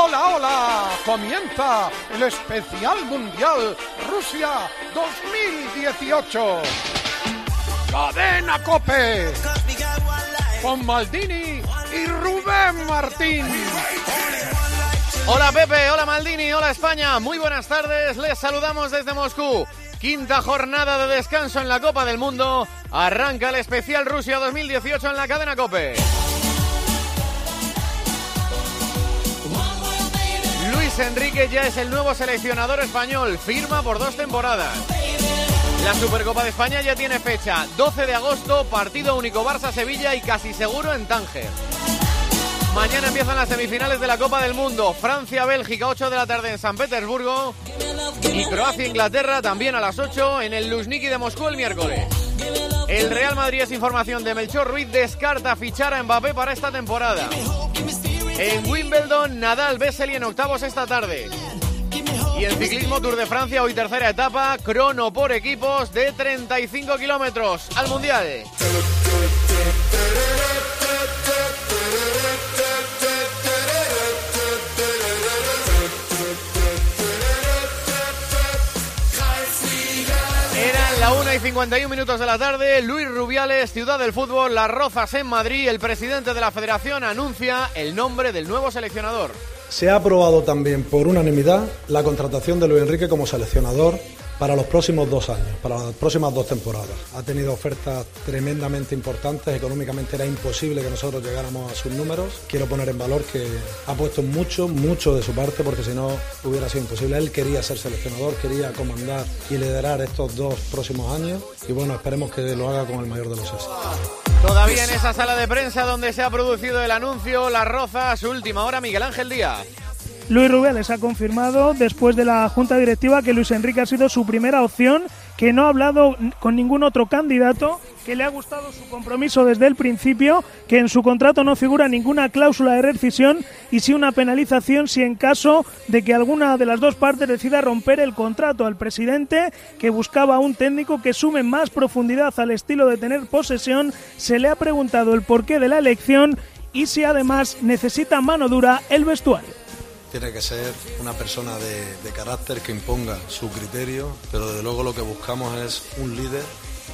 Hola, hola. Comienza el especial mundial Rusia 2018. Cadena Cope. Con Maldini y Rubén Martín. Hola Pepe, hola Maldini, hola España. Muy buenas tardes. Les saludamos desde Moscú. Quinta jornada de descanso en la Copa del Mundo. Arranca el especial Rusia 2018 en la cadena Cope. Enrique ya es el nuevo seleccionador español. Firma por dos temporadas. La Supercopa de España ya tiene fecha. 12 de agosto, partido único Barça-Sevilla y casi seguro en Tánger. Mañana empiezan las semifinales de la Copa del Mundo. Francia-Bélgica, 8 de la tarde en San Petersburgo. Y Croacia-Inglaterra también a las 8 en el Luzhniki de Moscú el miércoles. El Real Madrid es información de Melchor Ruiz, descarta fichar a Mbappé para esta temporada. En Wimbledon, Nadal Bessel en octavos esta tarde. Y en ciclismo Tour de Francia, hoy tercera etapa, crono por equipos de 35 kilómetros al Mundial. La 1 y 51 minutos de la tarde. Luis Rubiales, Ciudad del Fútbol, Las Rozas en Madrid. El presidente de la federación anuncia el nombre del nuevo seleccionador. Se ha aprobado también por unanimidad la contratación de Luis Enrique como seleccionador para los próximos dos años, para las próximas dos temporadas. Ha tenido ofertas tremendamente importantes, económicamente era imposible que nosotros llegáramos a sus números. Quiero poner en valor que ha puesto mucho, mucho de su parte, porque si no hubiera sido imposible. Él quería ser seleccionador, quería comandar y liderar estos dos próximos años y bueno, esperemos que lo haga con el mayor de los éxitos. Todavía en esa sala de prensa donde se ha producido el anuncio, La Roza, su última hora, Miguel Ángel Díaz. Luis Rubiales ha confirmado después de la Junta Directiva que Luis Enrique ha sido su primera opción, que no ha hablado con ningún otro candidato, que le ha gustado su compromiso desde el principio, que en su contrato no figura ninguna cláusula de rescisión y sí una penalización si en caso de que alguna de las dos partes decida romper el contrato al presidente, que buscaba un técnico que sume más profundidad al estilo de tener posesión, se le ha preguntado el porqué de la elección y si además necesita mano dura el vestuario tiene que ser una persona de, de, carácter que imponga su criterio, pero desde luego lo que buscamos es un líder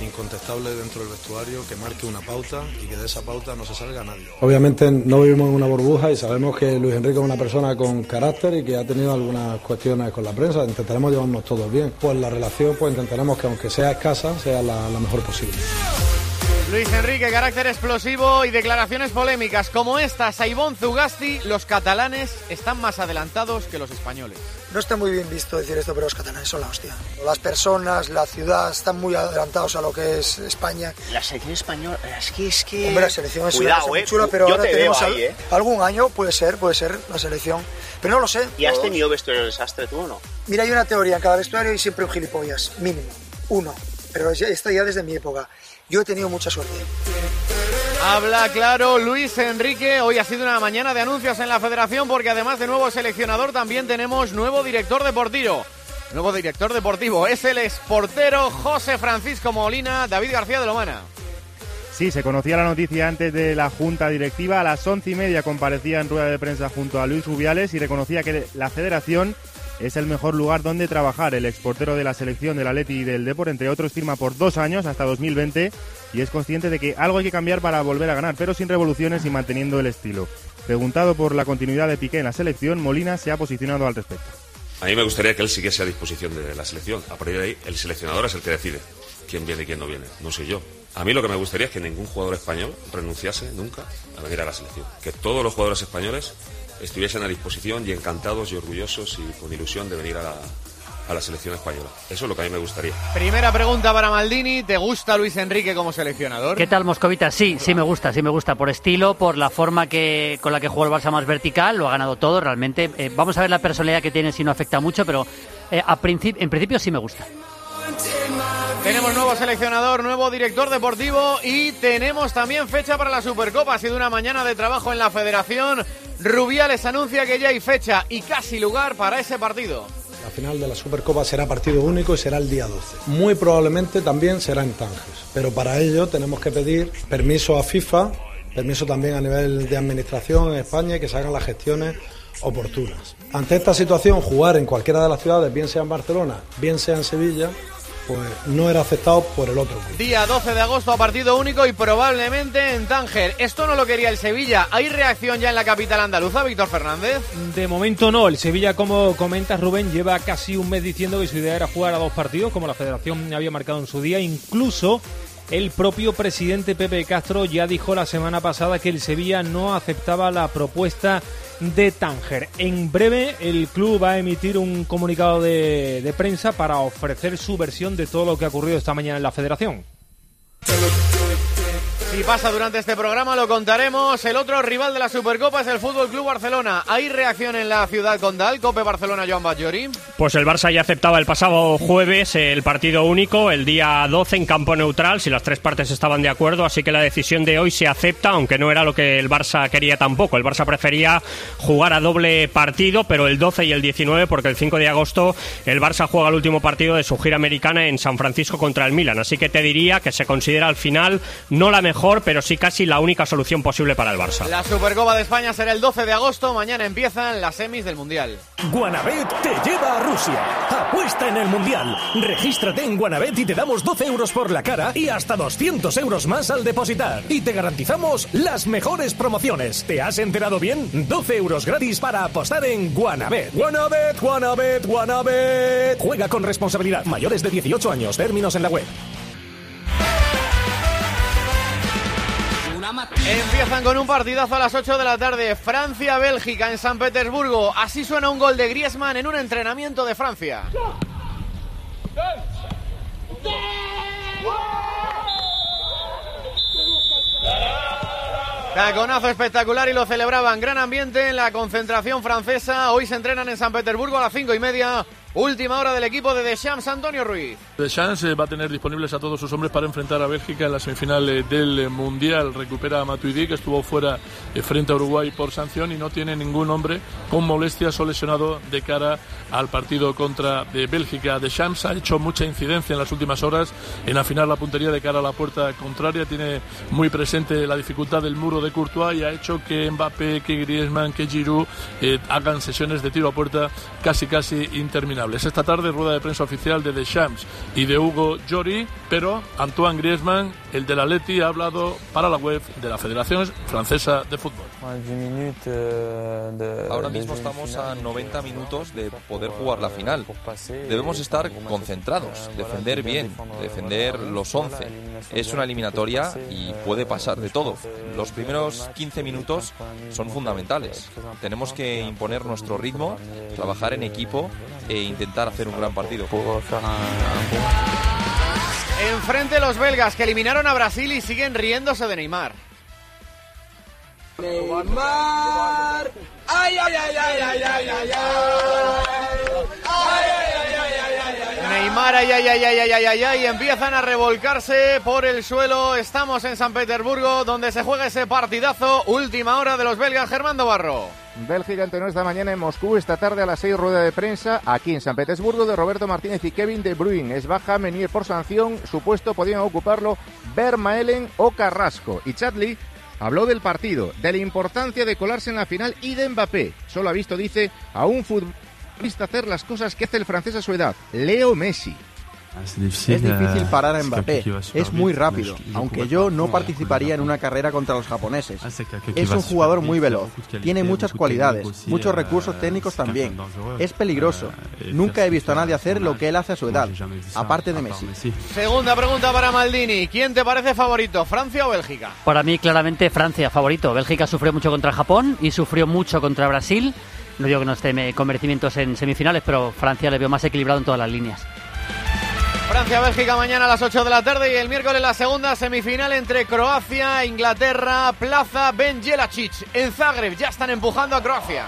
incontestable dentro del vestuario que marque una pauta y que de esa pauta no se salga nadie. Obviamente no vivimos en una burbuja y sabemos que Luis Enrique es una persona con carácter y que ha tenido algunas cuestiones con la prensa. Intentaremos llevarnos todos bien. Pues la relación, pues intentaremos que aunque sea escasa, sea la, la mejor posible. Luis Enrique, carácter explosivo y declaraciones polémicas como estas a Ivonne Zugasti, los catalanes están más adelantados que los españoles. No está muy bien visto decir esto, pero los catalanes son la hostia. Las personas, la ciudad, están muy adelantados a lo que es España. La selección española, es que es que... Hombre, la selección es Cuidado, muy eh. chula, pero Yo ahora te tenemos ahí, eh. algún año, puede ser, puede ser, la selección. Pero no lo sé. ¿Y has tenido vestuario desastre tú o no? Mira, hay una teoría en cada vestuario y siempre un gilipollas, mínimo, uno. Pero ya- esto ya desde mi época. Yo he tenido mucha suerte. Habla claro Luis Enrique. Hoy ha sido una mañana de anuncios en la federación porque además de nuevo seleccionador también tenemos nuevo director deportivo. Nuevo director deportivo es el exportero José Francisco Molina, David García de Lomana. Sí, se conocía la noticia antes de la junta directiva. A las once y media comparecía en rueda de prensa junto a Luis Rubiales y reconocía que la federación es el mejor lugar donde trabajar. El exportero de la selección del Atleti y del Depor, entre otros, firma por dos años hasta 2020 y es consciente de que algo hay que cambiar para volver a ganar, pero sin revoluciones y manteniendo el estilo. Preguntado por la continuidad de Piqué en la selección, Molina se ha posicionado al respecto. A mí me gustaría que él siguiese a disposición de la selección. A partir de ahí, el seleccionador es el que decide quién viene y quién no viene, no soy yo. A mí lo que me gustaría es que ningún jugador español renunciase nunca a venir a la selección. Que todos los jugadores españoles estuviesen a disposición y encantados y orgullosos y con ilusión de venir a la, a la selección española. Eso es lo que a mí me gustaría. Primera pregunta para Maldini. ¿Te gusta Luis Enrique como seleccionador? ¿Qué tal, Moscovita? Sí, sí me gusta, sí me gusta por estilo, por la forma que con la que juega el Barça más vertical, lo ha ganado todo realmente. Eh, vamos a ver la personalidad que tiene si no afecta mucho, pero eh, a princip- en principio sí me gusta. Tenemos nuevo seleccionador, nuevo director deportivo y tenemos también fecha para la Supercopa. Ha sido una mañana de trabajo en la federación. Rubiales anuncia que ya hay fecha y casi lugar para ese partido. La final de la Supercopa será partido único y será el día 12. Muy probablemente también será en Tánger. Pero para ello tenemos que pedir permiso a FIFA, permiso también a nivel de administración en España y que se hagan las gestiones oportunas. Ante esta situación, jugar en cualquiera de las ciudades, bien sea en Barcelona, bien sea en Sevilla, pues no era aceptado por el otro. Día 12 de agosto a partido único y probablemente en Tánger. Esto no lo quería el Sevilla. ¿Hay reacción ya en la capital andaluza, Víctor Fernández? De momento no. El Sevilla, como comentas Rubén, lleva casi un mes diciendo que su idea era jugar a dos partidos, como la federación había marcado en su día. Incluso el propio presidente Pepe Castro ya dijo la semana pasada que el Sevilla no aceptaba la propuesta de Tánger. En breve el club va a emitir un comunicado de, de prensa para ofrecer su versión de todo lo que ha ocurrido esta mañana en la federación. Si pasa durante este programa lo contaremos. El otro rival de la Supercopa es el Fútbol Club Barcelona. ¿Hay reacción en la ciudad condal? Cope Barcelona, Joan Bajori. Pues el Barça ya aceptaba el pasado jueves el partido único, el día 12 en campo neutral, si las tres partes estaban de acuerdo, así que la decisión de hoy se acepta, aunque no era lo que el Barça quería tampoco. El Barça prefería jugar a doble partido, pero el 12 y el 19, porque el 5 de agosto el Barça juega el último partido de su gira americana en San Francisco contra el Milan. Así que te diría que se considera al final no la mejor pero sí casi la única solución posible para el Barça. La Supercopa de España será el 12 de agosto. Mañana empiezan las semis del Mundial. Guanabet te lleva a Rusia. Apuesta en el Mundial. Regístrate en Guanabet y te damos 12 euros por la cara y hasta 200 euros más al depositar. Y te garantizamos las mejores promociones. ¿Te has enterado bien? 12 euros gratis para apostar en Guanabet. Guanabet, Guanabet, Guanabet. Juega con responsabilidad. Mayores de 18 años. Términos en la web. Empiezan con un partidazo a las 8 de la tarde. Francia-Bélgica en San Petersburgo. Así suena un gol de Griezmann en un entrenamiento de Francia. Taconazo espectacular y lo celebraban. Gran ambiente en la concentración francesa. Hoy se entrenan en San Petersburgo a las cinco y media. Última hora del equipo de Deschamps, Antonio Ruiz. Deschamps eh, va a tener disponibles a todos sus hombres para enfrentar a Bélgica en la semifinal eh, del Mundial. Recupera a Matuidi, que estuvo fuera eh, frente a Uruguay por sanción y no tiene ningún hombre con molestias o lesionado de cara al partido contra de Bélgica. Deschamps ha hecho mucha incidencia en las últimas horas en afinar la puntería de cara a la puerta contraria. Tiene muy presente la dificultad del muro de Courtois y ha hecho que Mbappé, que Griezmann, que Giroud hagan sesiones de tiro a puerta casi casi interminables. Esta tarde rueda de prensa oficial de Deschamps y de Hugo Llori, pero Antoine Griezmann, el de la Leti, ha hablado para la web de la Federación Francesa de Fútbol. Ahora mismo estamos a 90 minutos de poder jugar la final. Debemos estar concentrados, defender bien, defender los 11. Es una eliminatoria y puede pasar de todo. Los primeros 15 minutos son fundamentales. Tenemos que imponer nuestro ritmo, trabajar en equipo e intentar hacer un gran partido. Enfrente los belgas que eliminaron a Brasil y siguen riéndose de Neymar. Neymar. Ay, ay, ay, ay, ay, ay, ay, Neymar, ay, ay, ay, ay, ay, ay, ay, ay, empiezan a revolcarse por el suelo. Estamos en San Petersburgo, donde se juega ese partidazo. Última hora de los belgas, Germando Barro. Bélgica entrenó esta mañana en Moscú, esta tarde a las 6 rueda de prensa aquí en San Petersburgo de Roberto Martínez y Kevin De Bruyne. Es baja Menier por sanción, su puesto podían ocuparlo Vermaelen o Carrasco. Y Chadley habló del partido, de la importancia de colarse en la final y de Mbappé. Solo ha visto, dice, a un futbolista hacer las cosas que hace el francés a su edad, Leo Messi. Es difícil parar a Mbappé, es muy rápido, aunque yo no participaría en una carrera contra los japoneses. Es un jugador muy veloz, tiene muchas cualidades, muchos recursos técnicos también. Es peligroso, nunca he visto a nadie hacer lo que él hace a su edad, aparte de Messi. Segunda pregunta para Maldini, ¿quién te parece favorito, Francia o Bélgica? Para mí claramente Francia favorito. Bélgica sufrió mucho contra Japón y sufrió mucho contra Brasil. No digo que no esté con merecimientos en semifinales, pero Francia le veo más equilibrado en todas las líneas. Francia-Bélgica mañana a las 8 de la tarde y el miércoles la segunda semifinal entre Croacia, Inglaterra, Plaza Ben Jelacic. En Zagreb ya están empujando a Croacia.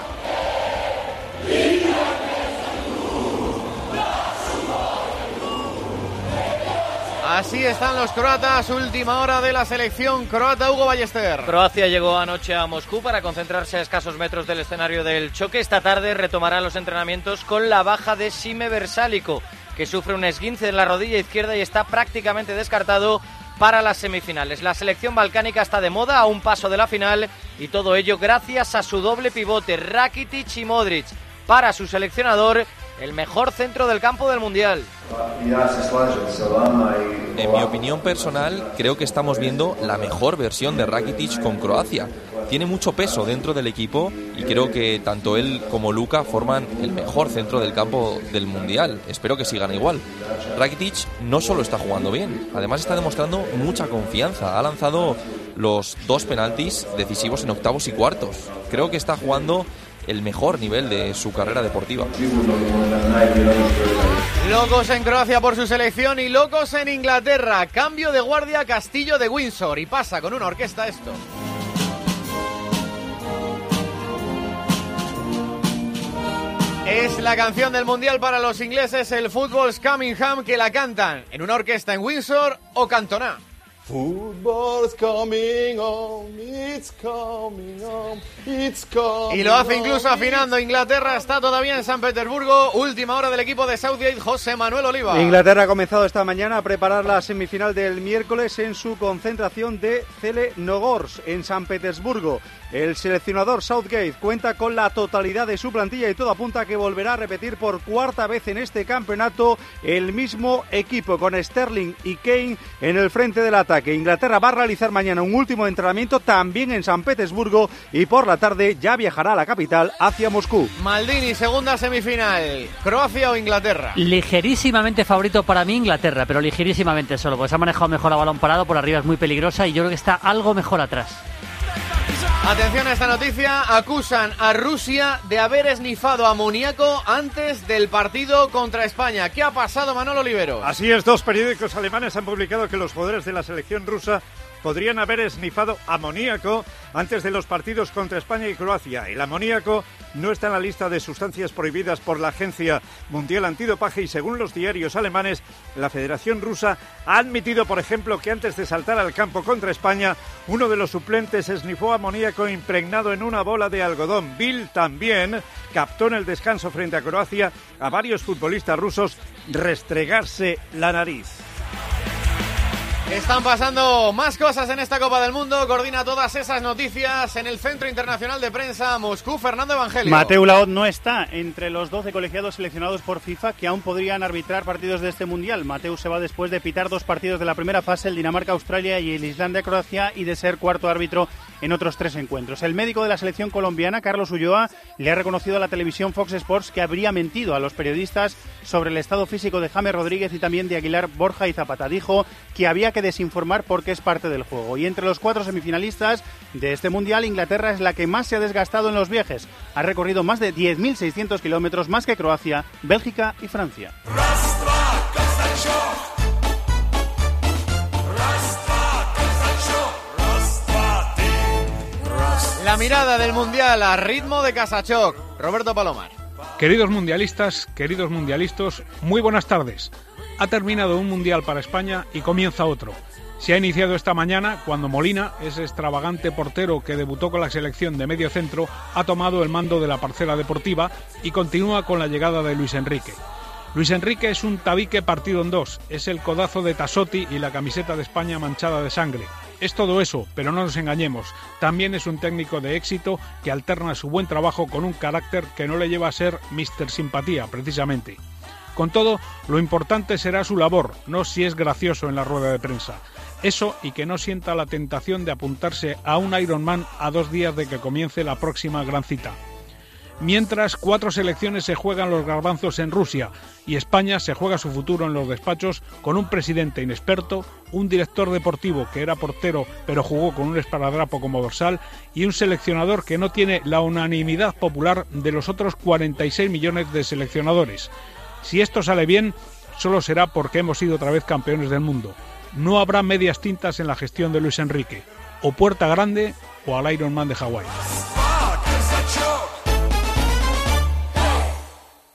Así están los croatas, última hora de la selección croata Hugo Ballester. Croacia llegó anoche a Moscú para concentrarse a escasos metros del escenario del choque. Esta tarde retomará los entrenamientos con la baja de Sime Versálico, que sufre un esguince en la rodilla izquierda y está prácticamente descartado para las semifinales. La selección balcánica está de moda a un paso de la final y todo ello gracias a su doble pivote Rakitic y Modric. Para su seleccionador, el mejor centro del campo del Mundial. En mi opinión personal, creo que estamos viendo la mejor versión de Rakitic con Croacia. Tiene mucho peso dentro del equipo y creo que tanto él como Luka forman el mejor centro del campo del Mundial. Espero que sigan igual. Rakitic no solo está jugando bien, además está demostrando mucha confianza. Ha lanzado los dos penaltis decisivos en octavos y cuartos. Creo que está jugando el mejor nivel de su carrera deportiva. Locos en Croacia por su selección y locos en Inglaterra. Cambio de guardia Castillo de Windsor y pasa con una orquesta esto. Es la canción del mundial para los ingleses, el Football's Coming Home, que la cantan en una orquesta en Windsor o Cantona. Football's coming home, it's coming home, it's coming Y lo hace incluso afinando. Inglaterra está todavía en San Petersburgo. Última hora del equipo de Southgate, José Manuel Oliva. Inglaterra ha comenzado esta mañana a preparar la semifinal del miércoles en su concentración de Cele Nogors en San Petersburgo. El seleccionador Southgate cuenta con la totalidad de su plantilla y todo apunta a que volverá a repetir por cuarta vez en este campeonato el mismo equipo con Sterling y Kane en el frente del ataque. Inglaterra va a realizar mañana un último entrenamiento también en San Petersburgo y por la tarde ya viajará a la capital hacia Moscú. Maldini, segunda semifinal. ¿Croacia o Inglaterra? Ligerísimamente favorito para mí Inglaterra, pero ligerísimamente solo, porque se ha manejado mejor a balón parado, por arriba es muy peligrosa y yo creo que está algo mejor atrás. Atención a esta noticia, acusan a Rusia de haber esnifado amoníaco antes del partido contra España. ¿Qué ha pasado, Manolo Olivero? Así es, dos periódicos alemanes han publicado que los jugadores de la selección rusa podrían haber esnifado amoníaco antes de los partidos contra España y Croacia. El amoníaco no está en la lista de sustancias prohibidas por la Agencia Mundial Antidopaje y según los diarios alemanes, la Federación Rusa ha admitido, por ejemplo, que antes de saltar al campo contra España, uno de los suplentes esnifó amoníaco impregnado en una bola de algodón. Bill también captó en el descanso frente a Croacia a varios futbolistas rusos restregarse la nariz. Están pasando más cosas en esta Copa del Mundo. Coordina todas esas noticias en el Centro Internacional de Prensa Moscú, Fernando Evangelio. Mateu Laot no está entre los 12 colegiados seleccionados por FIFA que aún podrían arbitrar partidos de este Mundial. Mateu se va después de pitar dos partidos de la primera fase, el Dinamarca-Australia y el Islandia-Croacia, y de ser cuarto árbitro en otros tres encuentros. El médico de la selección colombiana, Carlos Ulloa, le ha reconocido a la televisión Fox Sports que habría mentido a los periodistas sobre el estado físico de James Rodríguez y también de Aguilar Borja y Zapata. Dijo que había que desinformar porque es parte del juego. Y entre los cuatro semifinalistas de este Mundial, Inglaterra es la que más se ha desgastado en los viajes. Ha recorrido más de 10.600 kilómetros más que Croacia, Bélgica y Francia. La mirada del Mundial a ritmo de Casachoc. Roberto Palomar. Queridos mundialistas, queridos mundialistas, muy buenas tardes. Ha terminado un mundial para España y comienza otro. Se ha iniciado esta mañana cuando Molina, ese extravagante portero que debutó con la selección de medio centro, ha tomado el mando de la parcela deportiva y continúa con la llegada de Luis Enrique. Luis Enrique es un tabique partido en dos, es el codazo de Tasotti y la camiseta de España manchada de sangre. Es todo eso, pero no nos engañemos. También es un técnico de éxito que alterna su buen trabajo con un carácter que no le lleva a ser Mr. Simpatía, precisamente. Con todo, lo importante será su labor, no si es gracioso en la rueda de prensa. Eso y que no sienta la tentación de apuntarse a un Ironman a dos días de que comience la próxima gran cita. Mientras cuatro selecciones se juegan los garbanzos en Rusia y España se juega su futuro en los despachos con un presidente inexperto, un director deportivo que era portero pero jugó con un esparadrapo como dorsal y un seleccionador que no tiene la unanimidad popular de los otros 46 millones de seleccionadores. Si esto sale bien, solo será porque hemos sido otra vez campeones del mundo. No habrá medias tintas en la gestión de Luis Enrique. O Puerta Grande o al Ironman de Hawái.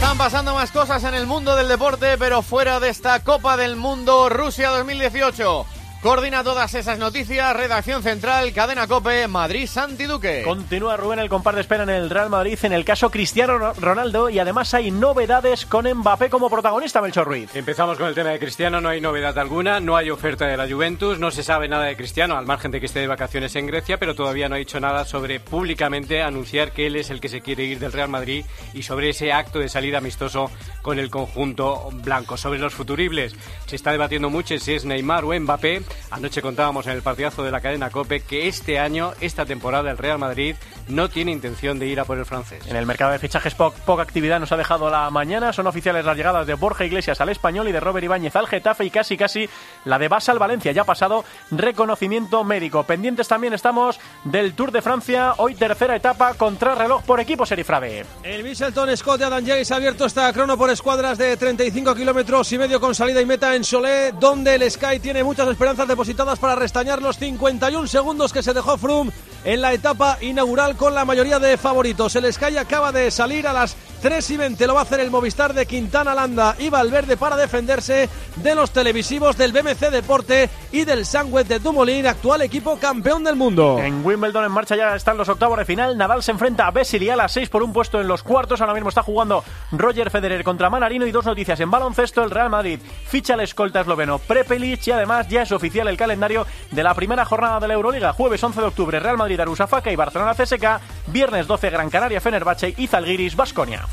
Están pasando más cosas en el mundo del deporte, pero fuera de esta Copa del Mundo Rusia 2018. Coordina todas esas noticias, redacción central, cadena Cope, Madrid, Santi Duque. Continúa Rubén el compar de espera en el Real Madrid en el caso Cristiano Ronaldo y además hay novedades con Mbappé como protagonista, Melchor Ruiz. Empezamos con el tema de Cristiano, no hay novedad alguna, no hay oferta de la Juventus, no se sabe nada de Cristiano, al margen de que esté de vacaciones en Grecia, pero todavía no ha dicho nada sobre públicamente anunciar que él es el que se quiere ir del Real Madrid y sobre ese acto de salida amistoso con el conjunto blanco. Sobre los futuribles, se está debatiendo mucho si es Neymar o Mbappé. Anoche contábamos en el partidazo de la cadena Cope que este año, esta temporada, el Real Madrid no tiene intención de ir a por el francés. En el mercado de fichajes poca actividad nos ha dejado la mañana. Son oficiales las llegadas de Borja Iglesias al español y de Robert Ibáñez al Getafe y casi casi la de Basal Valencia. Ya ha pasado reconocimiento médico. Pendientes también estamos del Tour de Francia. Hoy tercera etapa contra reloj por equipo Serifrave. El Michelton Scott de Adam Jace ha abierto esta crono por escuadras de 35 kilómetros y medio con salida y meta en Solé, donde el Sky tiene muchas esperanzas depositadas para restañar los 51 segundos que se dejó Froome en la etapa inaugural con la mayoría de favoritos. El Sky acaba de salir a las 3 y 20. Lo va a hacer el Movistar de Quintana Landa y Valverde para defenderse de los televisivos del BMC Deporte y del Sangüet de Dumoulin, actual equipo campeón del mundo. En Wimbledon en marcha ya están los octavos de final. Nadal se enfrenta a Bessil y a las 6 por un puesto en los cuartos. Ahora mismo está jugando Roger Federer contra Manarino y dos noticias en baloncesto. El Real Madrid ficha al escolta esloveno Prepelic y además ya es oficial el calendario de la primera jornada de la Euroliga. Jueves 11 de octubre Real Madrid Arusafaka y Barcelona CSK. Viernes 12 Gran Canaria Fenerbahce y Zalgiris Basconia.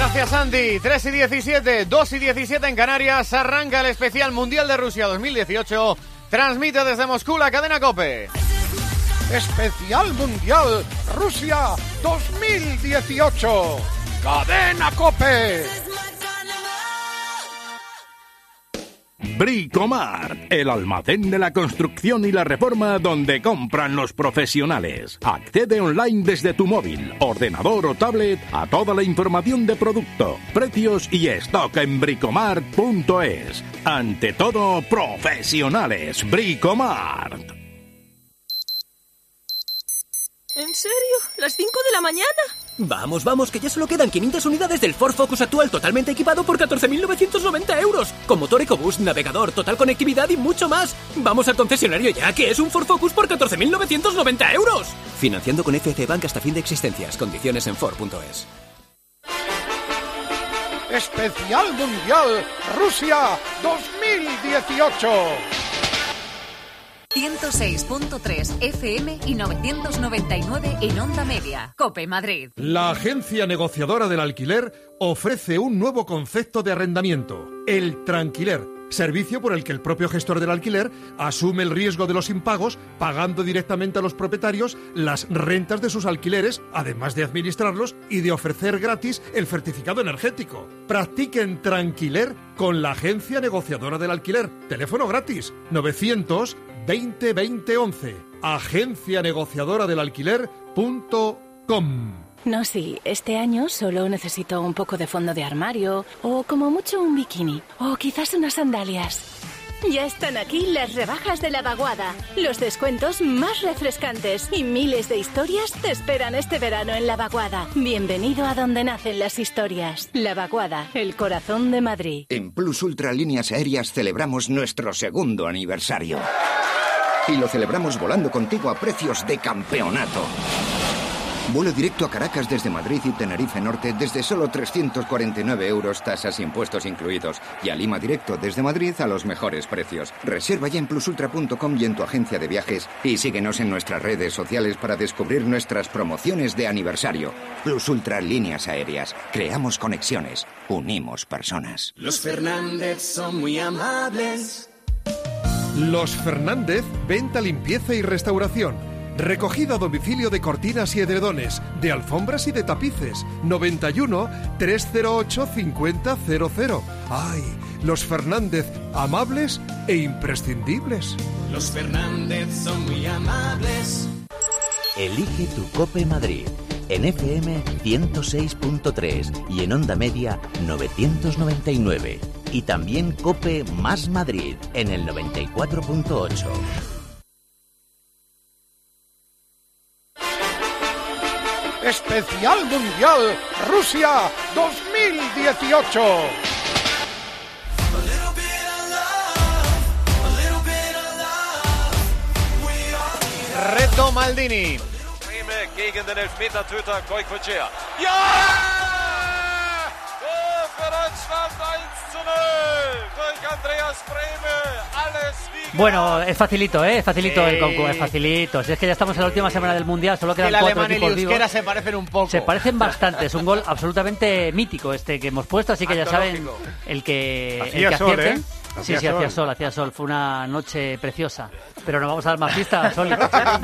Gracias Andy. 3 y 17, 2 y 17 en Canarias. Arranca el especial Mundial de Rusia 2018. Transmite desde Moscú la cadena Cope. Especial Mundial Rusia 2018. Cadena Cope. Bricomart, el almacén de la construcción y la reforma donde compran los profesionales. Accede online desde tu móvil, ordenador o tablet a toda la información de producto, precios y stock en bricomart.es. Ante todo, profesionales. Bricomart. ¿En serio? ¿Las 5 de la mañana? Vamos, vamos, que ya solo quedan 500 unidades del Ford Focus actual totalmente equipado por 14.990 euros. Con motor EcoBoost, navegador, total conectividad y mucho más. Vamos al concesionario ya, que es un Ford Focus por 14.990 euros. Financiando con FC Bank hasta fin de existencias. Condiciones en Ford.es. Especial Mundial Rusia 2018. 106.3 FM y 999 en onda media. Cope Madrid. La agencia negociadora del alquiler ofrece un nuevo concepto de arrendamiento, el tranquiler. Servicio por el que el propio gestor del alquiler asume el riesgo de los impagos, pagando directamente a los propietarios las rentas de sus alquileres, además de administrarlos y de ofrecer gratis el certificado energético. Practiquen tranquiler con la agencia negociadora del alquiler. Teléfono gratis 900 20 20 11. Agencia negociadora del alquiler.com. No, sí, este año solo necesito un poco de fondo de armario, o como mucho un bikini, o quizás unas sandalias. Ya están aquí las rebajas de la vaguada, los descuentos más refrescantes y miles de historias te esperan este verano en la vaguada. Bienvenido a donde nacen las historias. La vaguada, el corazón de Madrid. En Plus Ultra Líneas Aéreas celebramos nuestro segundo aniversario. Y lo celebramos volando contigo a precios de campeonato. Vuelo directo a Caracas desde Madrid y Tenerife Norte desde solo 349 euros, tasas y impuestos incluidos. Y a Lima directo desde Madrid a los mejores precios. Reserva ya en plusultra.com y en tu agencia de viajes. Y síguenos en nuestras redes sociales para descubrir nuestras promociones de aniversario. Plus Ultra Líneas Aéreas. Creamos conexiones. Unimos personas. Los Fernández son muy amables. Los Fernández, venta, limpieza y restauración. Recogida a domicilio de cortinas y edredones, de alfombras y de tapices. 91 308 5000. ¡Ay! Los Fernández, amables e imprescindibles. Los Fernández son muy amables. Elige tu Cope Madrid. En FM 106.3 y en onda media 999. y también Cope Más Madrid en el 94.8. Especial Mundial Rusia 2018. Reto Maldini. Gegen den Elfmeter Töter Goikvachea. Ja! Oh, für Deutschland 1 zu 0 Bueno, es facilito, ¿eh? Es facilito el concurso, es facilito. Si es que ya estamos en la última semana del Mundial, solo quedan El cuatro alemán y el equipos vivos. se parecen un poco. Se parecen bastante, es un gol absolutamente mítico este que hemos puesto, así que ya saben el que, el que sol, acierten. Sí, sí, hacía sol. hacía sol. Fue una noche preciosa. Pero no vamos a dar más pistas, Soli.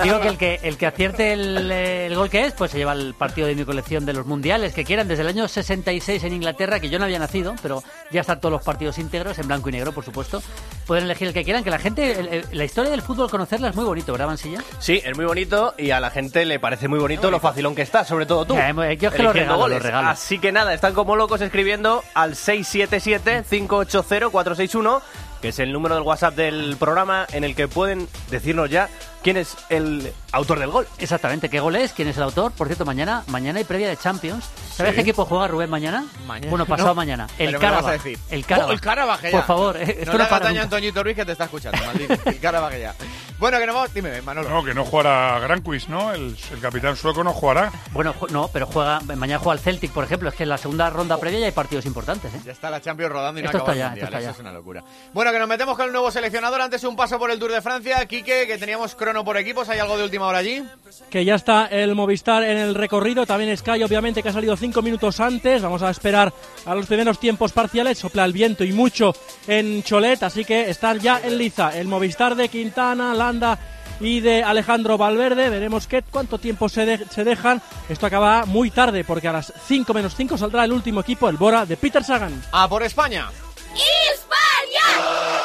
Digo que el que, el que acierte el, el gol que es, pues se lleva el partido de mi colección de los mundiales que quieran desde el año 66 en Inglaterra, que yo no había nacido, pero ya están todos los partidos íntegros, en blanco y negro, por supuesto. Pueden elegir el que quieran, que la gente, el- el- la historia del fútbol, conocerla es muy bonito, ¿verdad, Mansilla? Sí, es muy bonito y a la gente le parece muy bonito lo facilón que está, sobre todo tú. Ya, eh, yo es que lo regalo, lo regalo. Así que nada, están como locos escribiendo al 677-580-461, es el número del WhatsApp del programa en el que pueden decirnos ya quién es el autor del gol. Exactamente, ¿qué gol es? ¿Quién es el autor? Por cierto, mañana mañana hay previa de Champions. ¿Sabes Sí. qué equipo juega Rubén mañana? Mañana. Bueno, pasado No, mañana. El Carabaj. decir. El Carabaj. Oh, el Carabaj, ya. Por favor, eh, no le daño a. Antoñito Ruiz que te está escuchando, maldito. El Carabaj ya. Bueno, que no vamos... Dime, Manolo. No, que no jugará Granquist, ¿no? El, el capitán sueco no jugará. Bueno, no, pero juega mañana juega el Celtic, por ejemplo. Es que en la segunda ronda previa ya hay partidos importantes, ¿eh? Ya está la Champions rodando y no Esto acaba está el ya, Mundial, esto está eso ya. es una locura. Bueno, que nos metemos con el nuevo seleccionador. Antes un paso por el Tour de Francia. Quique, que teníamos crono por equipos. ¿Hay algo de última hora allí? que ya está el Movistar en el recorrido, también Sky obviamente que ha salido cinco minutos antes, vamos a esperar a los primeros tiempos parciales, sopla el viento y mucho en Cholet, así que están ya en liza el Movistar de Quintana, Landa y de Alejandro Valverde, veremos qué, cuánto tiempo se, de- se dejan, esto acaba muy tarde porque a las 5 menos 5 saldrá el último equipo, el Bora de Peter Sagan. A por España. ¡España! ¡España!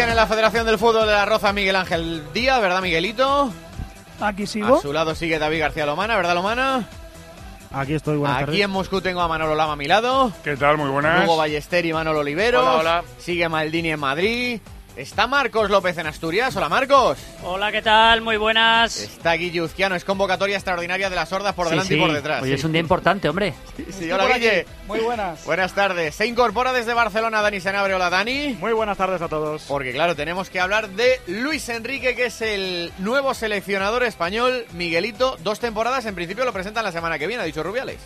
Siguen en la Federación del Fútbol de la Roza Miguel Ángel Díaz, ¿verdad, Miguelito? Aquí sigo. A su lado sigue David García Lomana, ¿verdad, Lomana? Aquí estoy, buenas Aquí tardes. en Moscú tengo a Manolo Lama a mi lado. ¿Qué tal? Muy buenas. Hugo Ballester y Manolo Oliveros. Hola, hola. Sigue Maldini en Madrid. Está Marcos López en Asturias. Hola, Marcos. Hola, ¿qué tal? Muy buenas. Está Guille Uzquiano. Es convocatoria extraordinaria de las sordas por Sí, delante sí. y por detrás. Oye, Sí. es un día importante, hombre. Sí, hola, Guille. Muy buenas. Buenas tardes. Se incorpora desde Barcelona Dani Senabre. Hola, Dani. Muy buenas tardes a todos. Porque, claro, tenemos que hablar de Luis Enrique, que es el nuevo seleccionador español. Miguelito, dos temporadas. En principio lo presentan la semana que viene, ha dicho Rubiales.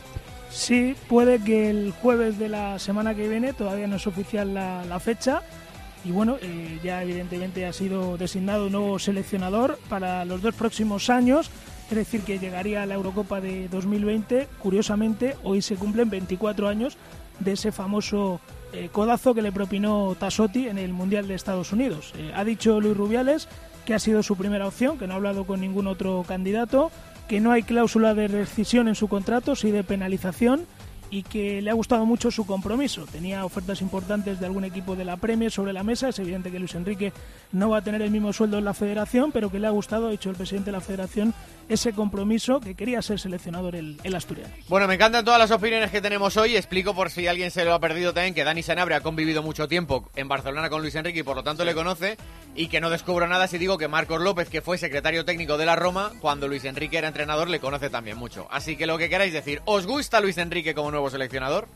Sí, puede que el jueves de la semana que viene, todavía no es oficial la, la fecha. Y bueno, eh, ya evidentemente ha sido designado nuevo seleccionador para los dos próximos años. Es decir, que llegaría a la Eurocopa de 2020. Curiosamente, hoy se cumplen 24 años de ese famoso eh, codazo que le propinó Tassotti en el Mundial de Estados Unidos. Eh, ha dicho Luis Rubiales que ha sido su primera opción, que no ha hablado con ningún otro candidato, que no hay cláusula de rescisión en su contrato, sí de penalización y que le ha gustado mucho su compromiso. Tenía ofertas importantes de algún equipo de la Premier sobre la mesa. Es evidente que Luis Enrique no va a tener el mismo sueldo en la federación, pero que le ha gustado, ha dicho el presidente de la federación, ese compromiso que quería ser seleccionador el, el asturiano. Bueno, me encantan todas las opiniones que tenemos hoy. Explico por si alguien se lo ha perdido también que Dani Senabre ha convivido mucho tiempo en Barcelona con Luis Enrique y por lo tanto le conoce. Y que no descubro nada si digo que Marcos López, que fue secretario técnico de la Roma, cuando Luis Enrique era entrenador, le conoce también mucho. Así que lo que queráis decir, ¿os gusta Luis Enrique como nuevo seleccionador?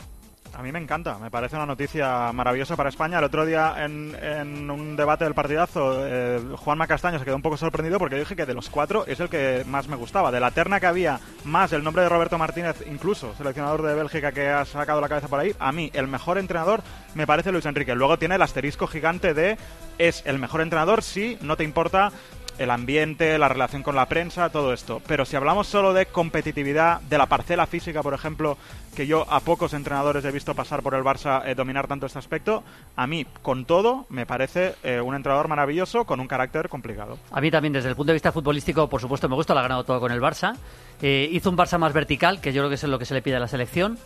A mí me encanta, me parece una noticia maravillosa para España. El otro día en, en un debate del partidazo, eh, Juanma Castaño se quedó un poco sorprendido porque dije que de los cuatro es el que más me gustaba. De la terna que había, más el nombre de Roberto Martínez, incluso seleccionador de Bélgica que ha sacado la cabeza por ahí, a mí el mejor entrenador me parece Luis Enrique. Luego tiene el asterisco gigante de es el mejor entrenador si no te importa el ambiente, la relación con la prensa, todo esto. Pero si hablamos solo de competitividad, de la parcela física, por ejemplo, que yo a pocos entrenadores he visto pasar por el Barça eh, dominar tanto este aspecto, a mí, con todo, me parece eh, un entrenador maravilloso con un carácter complicado. A mí también, desde el punto de vista futbolístico, por supuesto, me gusta, lo ha ganado todo con el Barça. Eh, hizo un Barça más vertical, que yo creo que es lo que se le pide a la selección.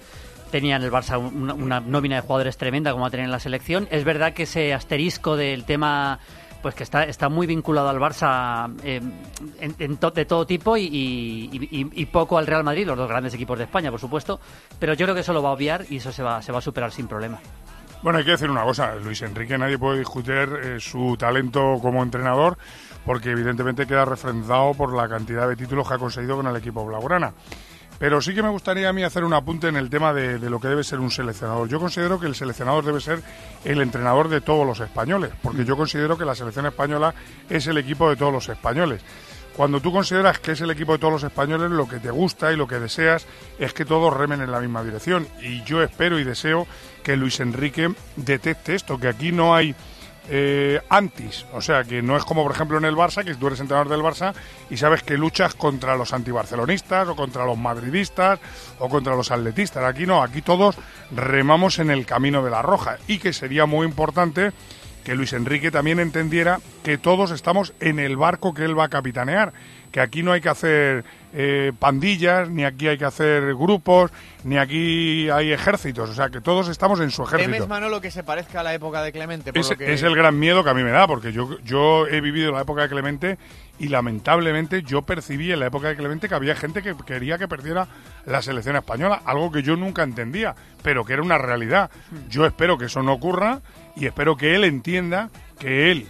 Tenía en el Barça una, una nómina de jugadores tremenda como va a tener en la selección. Es verdad que ese asterisco del tema pues que está, está muy vinculado al Barça eh, en- de todo tipo y poco al Real Madrid, los dos grandes equipos de España, por supuesto. Pero yo creo que eso lo va a obviar y eso se va, se va a superar sin problema. Bueno, hay que decir una cosa, Luis Enrique nadie puede discutir eh, su talento como entrenador porque evidentemente queda refrendado por la cantidad de títulos que ha conseguido con el equipo blaugrana. Pero sí que me gustaría a mí hacer un apunte en el tema de, lo que debe ser un seleccionador. Yo considero que el seleccionador debe ser el entrenador de todos los españoles, porque yo considero que la selección española es el equipo de todos los españoles. Cuando tú consideras que es el equipo de todos los españoles, lo que te gusta y lo que deseas es que todos remen en la misma dirección. Y yo espero y deseo que Luis Enrique detecte esto, que aquí no hay eh, antis. O sea, que no es como, por ejemplo, en el Barça, que tú eres entrenador del Barça y sabes que luchas contra los antibarcelonistas o contra los madridistas o contra los atletistas. Aquí no, aquí todos remamos en el camino de la roja. Y que sería muy importante que Luis Enrique también entendiera que todos estamos en el barco que él va a capitanear, que aquí no hay que hacer eh, pandillas, ni aquí hay que hacer grupos, ni aquí hay ejércitos, o sea que todos estamos en su ejército. ¿Temes, Manolo, que se parezca a la época de Clemente? Por Es, lo que... es el gran miedo que a mí me da, porque yo, yo he vivido la época de Clemente y lamentablemente yo percibí en la época de Clemente que había gente que quería que perdiera la selección española, algo que yo nunca entendía, pero que era una realidad. Yo espero que eso no ocurra y espero que él entienda que él,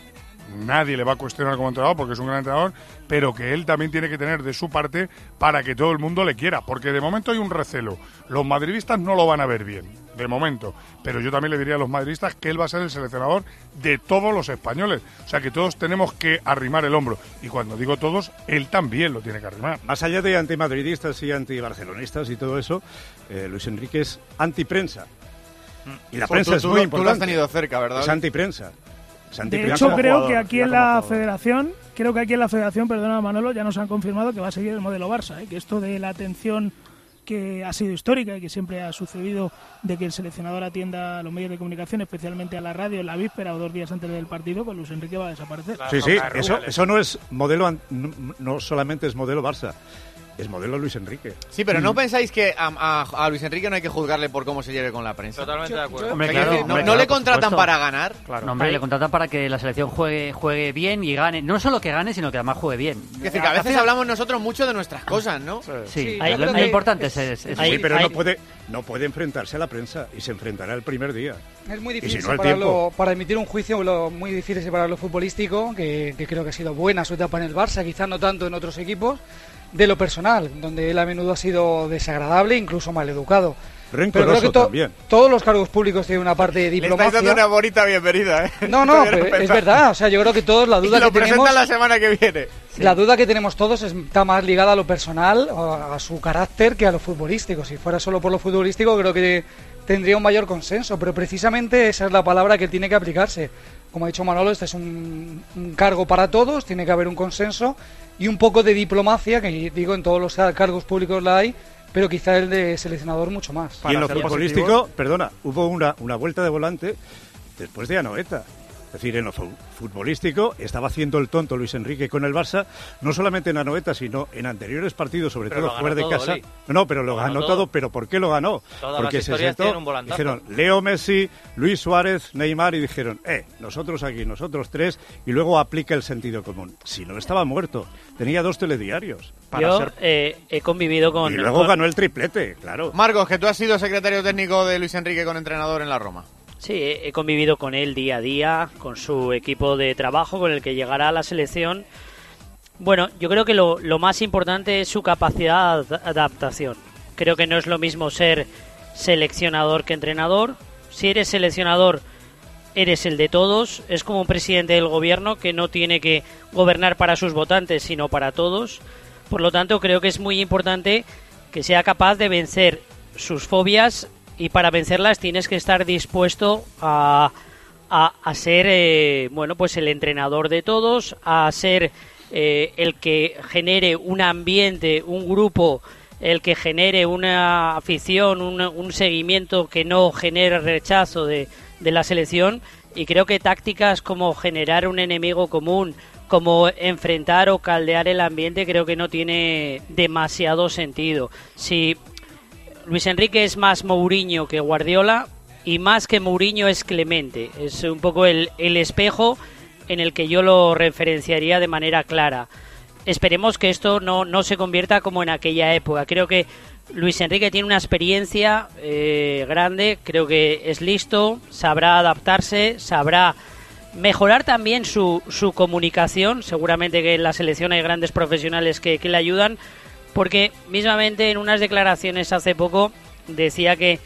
nadie le va a cuestionar como entrenador porque es un gran entrenador, pero que él también tiene que tener de su parte para que todo el mundo le quiera, porque de momento hay un recelo. Los madridistas no lo van a ver bien, de momento, pero yo también le diría a los madridistas que él va a ser el seleccionador de todos los españoles, o sea que todos tenemos que arrimar el hombro, y cuando digo todos, él también lo tiene que arrimar. Más allá de antimadridistas y antibarcelonistas y todo eso, eh, Luis Enrique es antiprensa. Y la prensa tú- es muy importante. tú lo has tenido cerca, ¿verdad? Es antiprensa. De hecho, como creo jugador, que aquí en la jugador. federación, creo que aquí en la federación, perdona Manolo, ya nos han confirmado que va a seguir el modelo Barça, ¿eh? que esto de la atención que ha sido histórica y que siempre ha sucedido de que el seleccionador atienda a los medios de comunicación, especialmente a la radio en la víspera o dos días antes del partido, pues Luis Enrique va a desaparecer. Sí, sí, eso, eso no es modelo, no solamente es modelo Barça, es modelo Luis Enrique. Sí, pero Mm. ¿no pensáis que a, a- a Luis Enrique no hay que juzgarle por cómo se lleve con la prensa? Totalmente de acuerdo. Hombre, claro, no, hombre, no le claro, contratan supuesto. para ganar. No, hombre, le contratan para que la selección juegue, juegue bien y gane. No solo que gane, sino que además juegue bien. Es decir, que a veces hablamos nosotros mucho de nuestras cosas, ¿no? Sí, Hay- lo, importante es, es- es- sí, pero no puede, no puede enfrentarse a la prensa y se enfrentará el primer día. Es muy difícil si no, el separarlo, para emitir un juicio, lo, muy difícil separar lo futbolístico, que, que creo que ha sido buena su etapa en el Barça, quizás no tanto en otros equipos, de lo personal, donde él a menudo ha sido desagradable, incluso maleducado. Pero creo que to- también. todos los cargos públicos tienen una parte de Le estáis diplomacia. dando una bonita bienvenida, ¿eh? No, no, es verdad. O sea, yo creo que todos la duda Y lo que tenemos. la semana que viene. La duda que tenemos todos está más ligada a lo personal, a su carácter, que a lo futbolístico. Si fuera solo por lo futbolístico, creo que tendría un mayor consenso. Pero precisamente esa es la palabra que tiene que aplicarse. Como ha dicho Manolo, este es un, un cargo para todos, tiene que haber un consenso y un poco de diplomacia, que digo en todos los cargos públicos la hay, pero quizá el de seleccionador mucho más. Y en lo futbolístico, perdona, hubo una, una vuelta de volante después de Anoeta. Es decir, en lo fu- futbolístico estaba haciendo el tonto Luis Enrique con el Barça, no solamente en Anoeta, sino en anteriores partidos, sobre Pero todo fuera de todo, casa. Oli. No, pero lo, Lo ganó ganó todo. todo. ¿Pero por qué lo ganó? Todas Porque las se sentó, un dijeron Leo Messi, Luis Suárez, Neymar y dijeron, eh, nosotros aquí, nosotros tres, y luego aplica el sentido común. Si no estaba muerto, tenía dos telediarios. Yo eh, he convivido con... Y luego con- ganó el triplete, claro. Marcos, que tú has sido secretario técnico de Luis Enrique con entrenador en la Roma. Sí, he convivido con él día a día, con su equipo de trabajo, con el que llegará a la selección. Bueno, yo creo que lo, lo más importante es su capacidad de ad- adaptación. Creo que no es lo mismo ser seleccionador que entrenador. Si eres seleccionador, eres el de todos. Es como un presidente del gobierno que no tiene que gobernar para sus votantes, sino para todos. Por lo tanto, creo que es muy importante que sea capaz de vencer sus fobias y para vencerlas tienes que estar dispuesto a, a, ser eh, bueno pues el entrenador de todos, a ser eh, el que genere un ambiente, un grupo, el que genere una afición, un, un seguimiento que no genere rechazo de, de la selección y creo que tácticas como generar un enemigo común, como enfrentar o caldear el ambiente creo que no tiene demasiado sentido. Si Luis Enrique es más Mourinho que Guardiola y más que Mourinho es Clemente. Es un poco el, el espejo en el que yo lo referenciaría de manera clara. Esperemos que esto no, no se convierta como en aquella época. Creo que Luis Enrique tiene una experiencia eh, grande, creo que es listo, sabrá adaptarse, sabrá mejorar también su, su comunicación. Seguramente que en la selección hay grandes profesionales que, que le ayudan, porque mismamente en unas declaraciones hace poco decía que,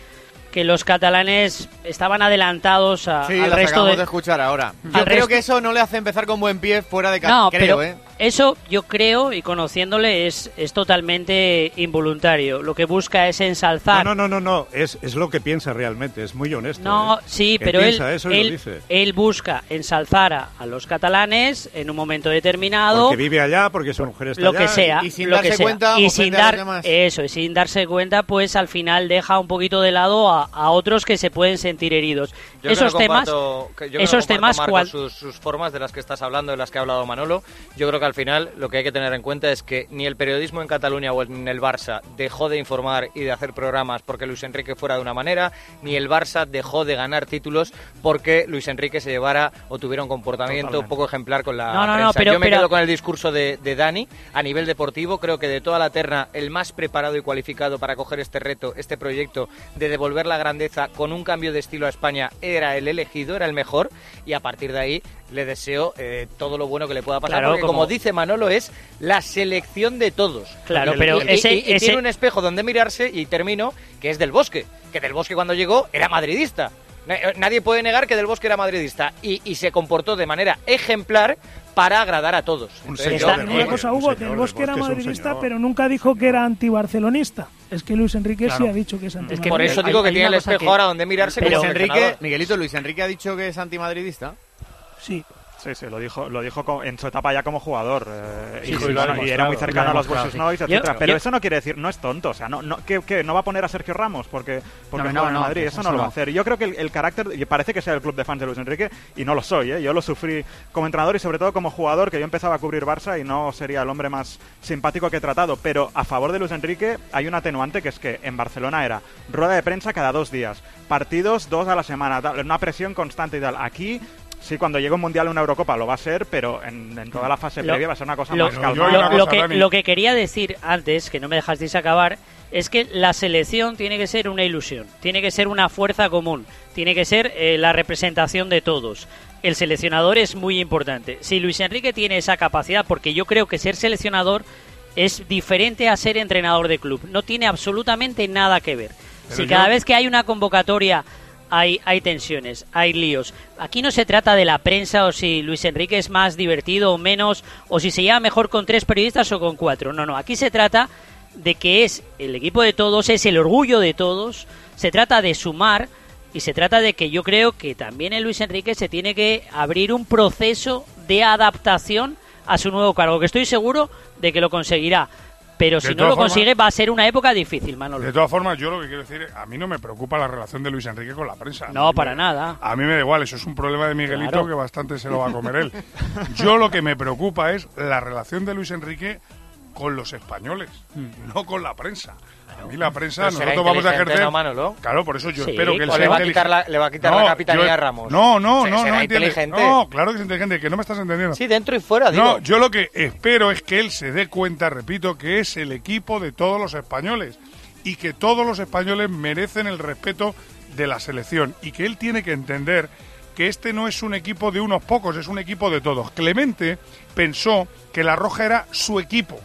que los catalanes estaban adelantados a- Sí, al resto de, de escuchar ahora. Yo creo que eso no le hace empezar con buen pie fuera de casa. no, creo, pero ¿eh? Eso yo creo y conociéndole es, es totalmente involuntario. Lo que busca es ensalzar. No, no, no, no, no. Es, es lo que piensa realmente, es muy honesto. No, ¿eh? sí, pero él, eso él, dice. él busca ensalzar a, a los catalanes en un momento determinado. Porque vive allá, porque su mujer está lo allá. que sea, y sin lo darse que sea. cuenta, y sin a los dar demás. eso, y sin darse cuenta, pues al final deja un poquito de lado a, a otros que se pueden sentir heridos. Yo esos que no temas, comparto- que yo que no esos temas, Marcos, cual- sus, sus formas de las que estás hablando, de las que ha hablado Manolo, yo creo que al final lo que hay que tener en cuenta es que ni el periodismo en Cataluña o en el Barça dejó de informar y de hacer programas porque Luis Enrique fuera de una manera, ni el Barça dejó de ganar títulos porque Luis Enrique se llevara o tuviera un comportamiento Totalmente. poco ejemplar con la No, no, no, pero- yo me pero- quedo con el discurso de, de Dani a nivel deportivo. Creo que de toda la terna, el más preparado y cualificado para coger este reto, este proyecto de devolver la grandeza con un cambio de estilo a España era el elegido, era el mejor. Y a partir de ahí le deseo eh, todo lo bueno que le pueda pasar. Claro, porque como... como- dice Manolo, es la selección de todos. Claro, pero y, ese- y- y ese- tiene un espejo donde mirarse y termino, que es del Bosque. Que del Bosque cuando llegó era madridista. Eh, Nadie puede negar que Del Bosque era madridista y, y se comportó de manera ejemplar para agradar a todos. Entonces, Está- yo- una cosa, Hugo, Del Bosque era madridista, pero nunca dijo que era antibarcelonista. Es que Luis Enrique sí Claro. ha dicho que es anti por eso digo que tiene el espejo ahora donde mirarse Luis como Enrique. Miguelito, Luis Enrique ha dicho que es antimadridista. Sí. Sí, sí, lo dijo, lo dijo en su etapa ya como jugador. eh, Sí, y, sí, bueno, era muy cercano a los sí. noise, Yo- etcétera. Pero yo- eso no quiere decir, no es tonto. O sea, no, no, que, que no va a poner a Sergio Ramos porque, porque No, no, en no, Madrid. eso Eso no lo va a hacer. Yo creo que el, el carácter, parece que sea el club de fans de Luis Enrique, y no lo soy, ¿eh? Yo lo sufrí como entrenador y sobre todo como jugador, que yo empezaba a cubrir Barça y no sería el hombre más simpático que he tratado. Pero a favor de Luis Enrique hay un atenuante que es que en Barcelona era rueda de prensa cada dos días, partidos dos a la semana, tal, una presión constante y tal. Aquí Sí, cuando llegue un mundial o una Eurocopa lo va a ser, pero en, en toda la fase Lo- previa va a ser una cosa lo, más lo- calmada. lo que, lo que quería decir antes, que no me dejasteis acabar, es que la selección tiene que ser una ilusión, tiene que ser una fuerza común, tiene que ser eh, la representación de todos. El seleccionador es muy importante. Si Luis Enrique tiene esa capacidad, porque yo creo que ser seleccionador es diferente a ser entrenador de club, no tiene absolutamente nada que ver. Pero si yo- cada vez que hay una convocatoria hay, hay tensiones, hay líos. Aquí no se trata de la prensa o si Luis Enrique es más divertido o menos, o si se lleva mejor con tres periodistas o con cuatro. No, no, aquí se trata de que es el equipo de todos, es el orgullo de todos, se trata de sumar y se trata de que yo creo que también el Luis Enrique se tiene que abrir un proceso de adaptación a su nuevo cargo, que estoy seguro de que lo conseguirá. Pero si no lo formas- consigue va a ser una época difícil, Manolo. De todas formas, yo lo que quiero decir, a mí no me preocupa la relación de Luis Enrique con la prensa. No, para me- nada. A mí me da igual, eso es un problema de Miguelito Claro. que bastante se lo va a comer él. Yo lo que me preocupa es la relación de Luis Enrique con los españoles, no con la prensa. A mí la prensa, Pero nosotros vamos a ejercer... ¿no, Manolo? Claro, por eso yo Sí, espero que él sea le va a inteligente. quitar la- le va a quitar la capitanía a Ramos. No, no, Se- no, será no inteligente. No, claro que es inteligente, que no me estás entendiendo. Sí, dentro y fuera, digo. No, yo lo que espero es que él se dé cuenta, repito, que es el equipo de todos los españoles y que todos los españoles merecen el respeto de la selección y que él tiene que entender que este no es un equipo de unos pocos, es un equipo de todos. Clemente pensó que la Roja era su equipo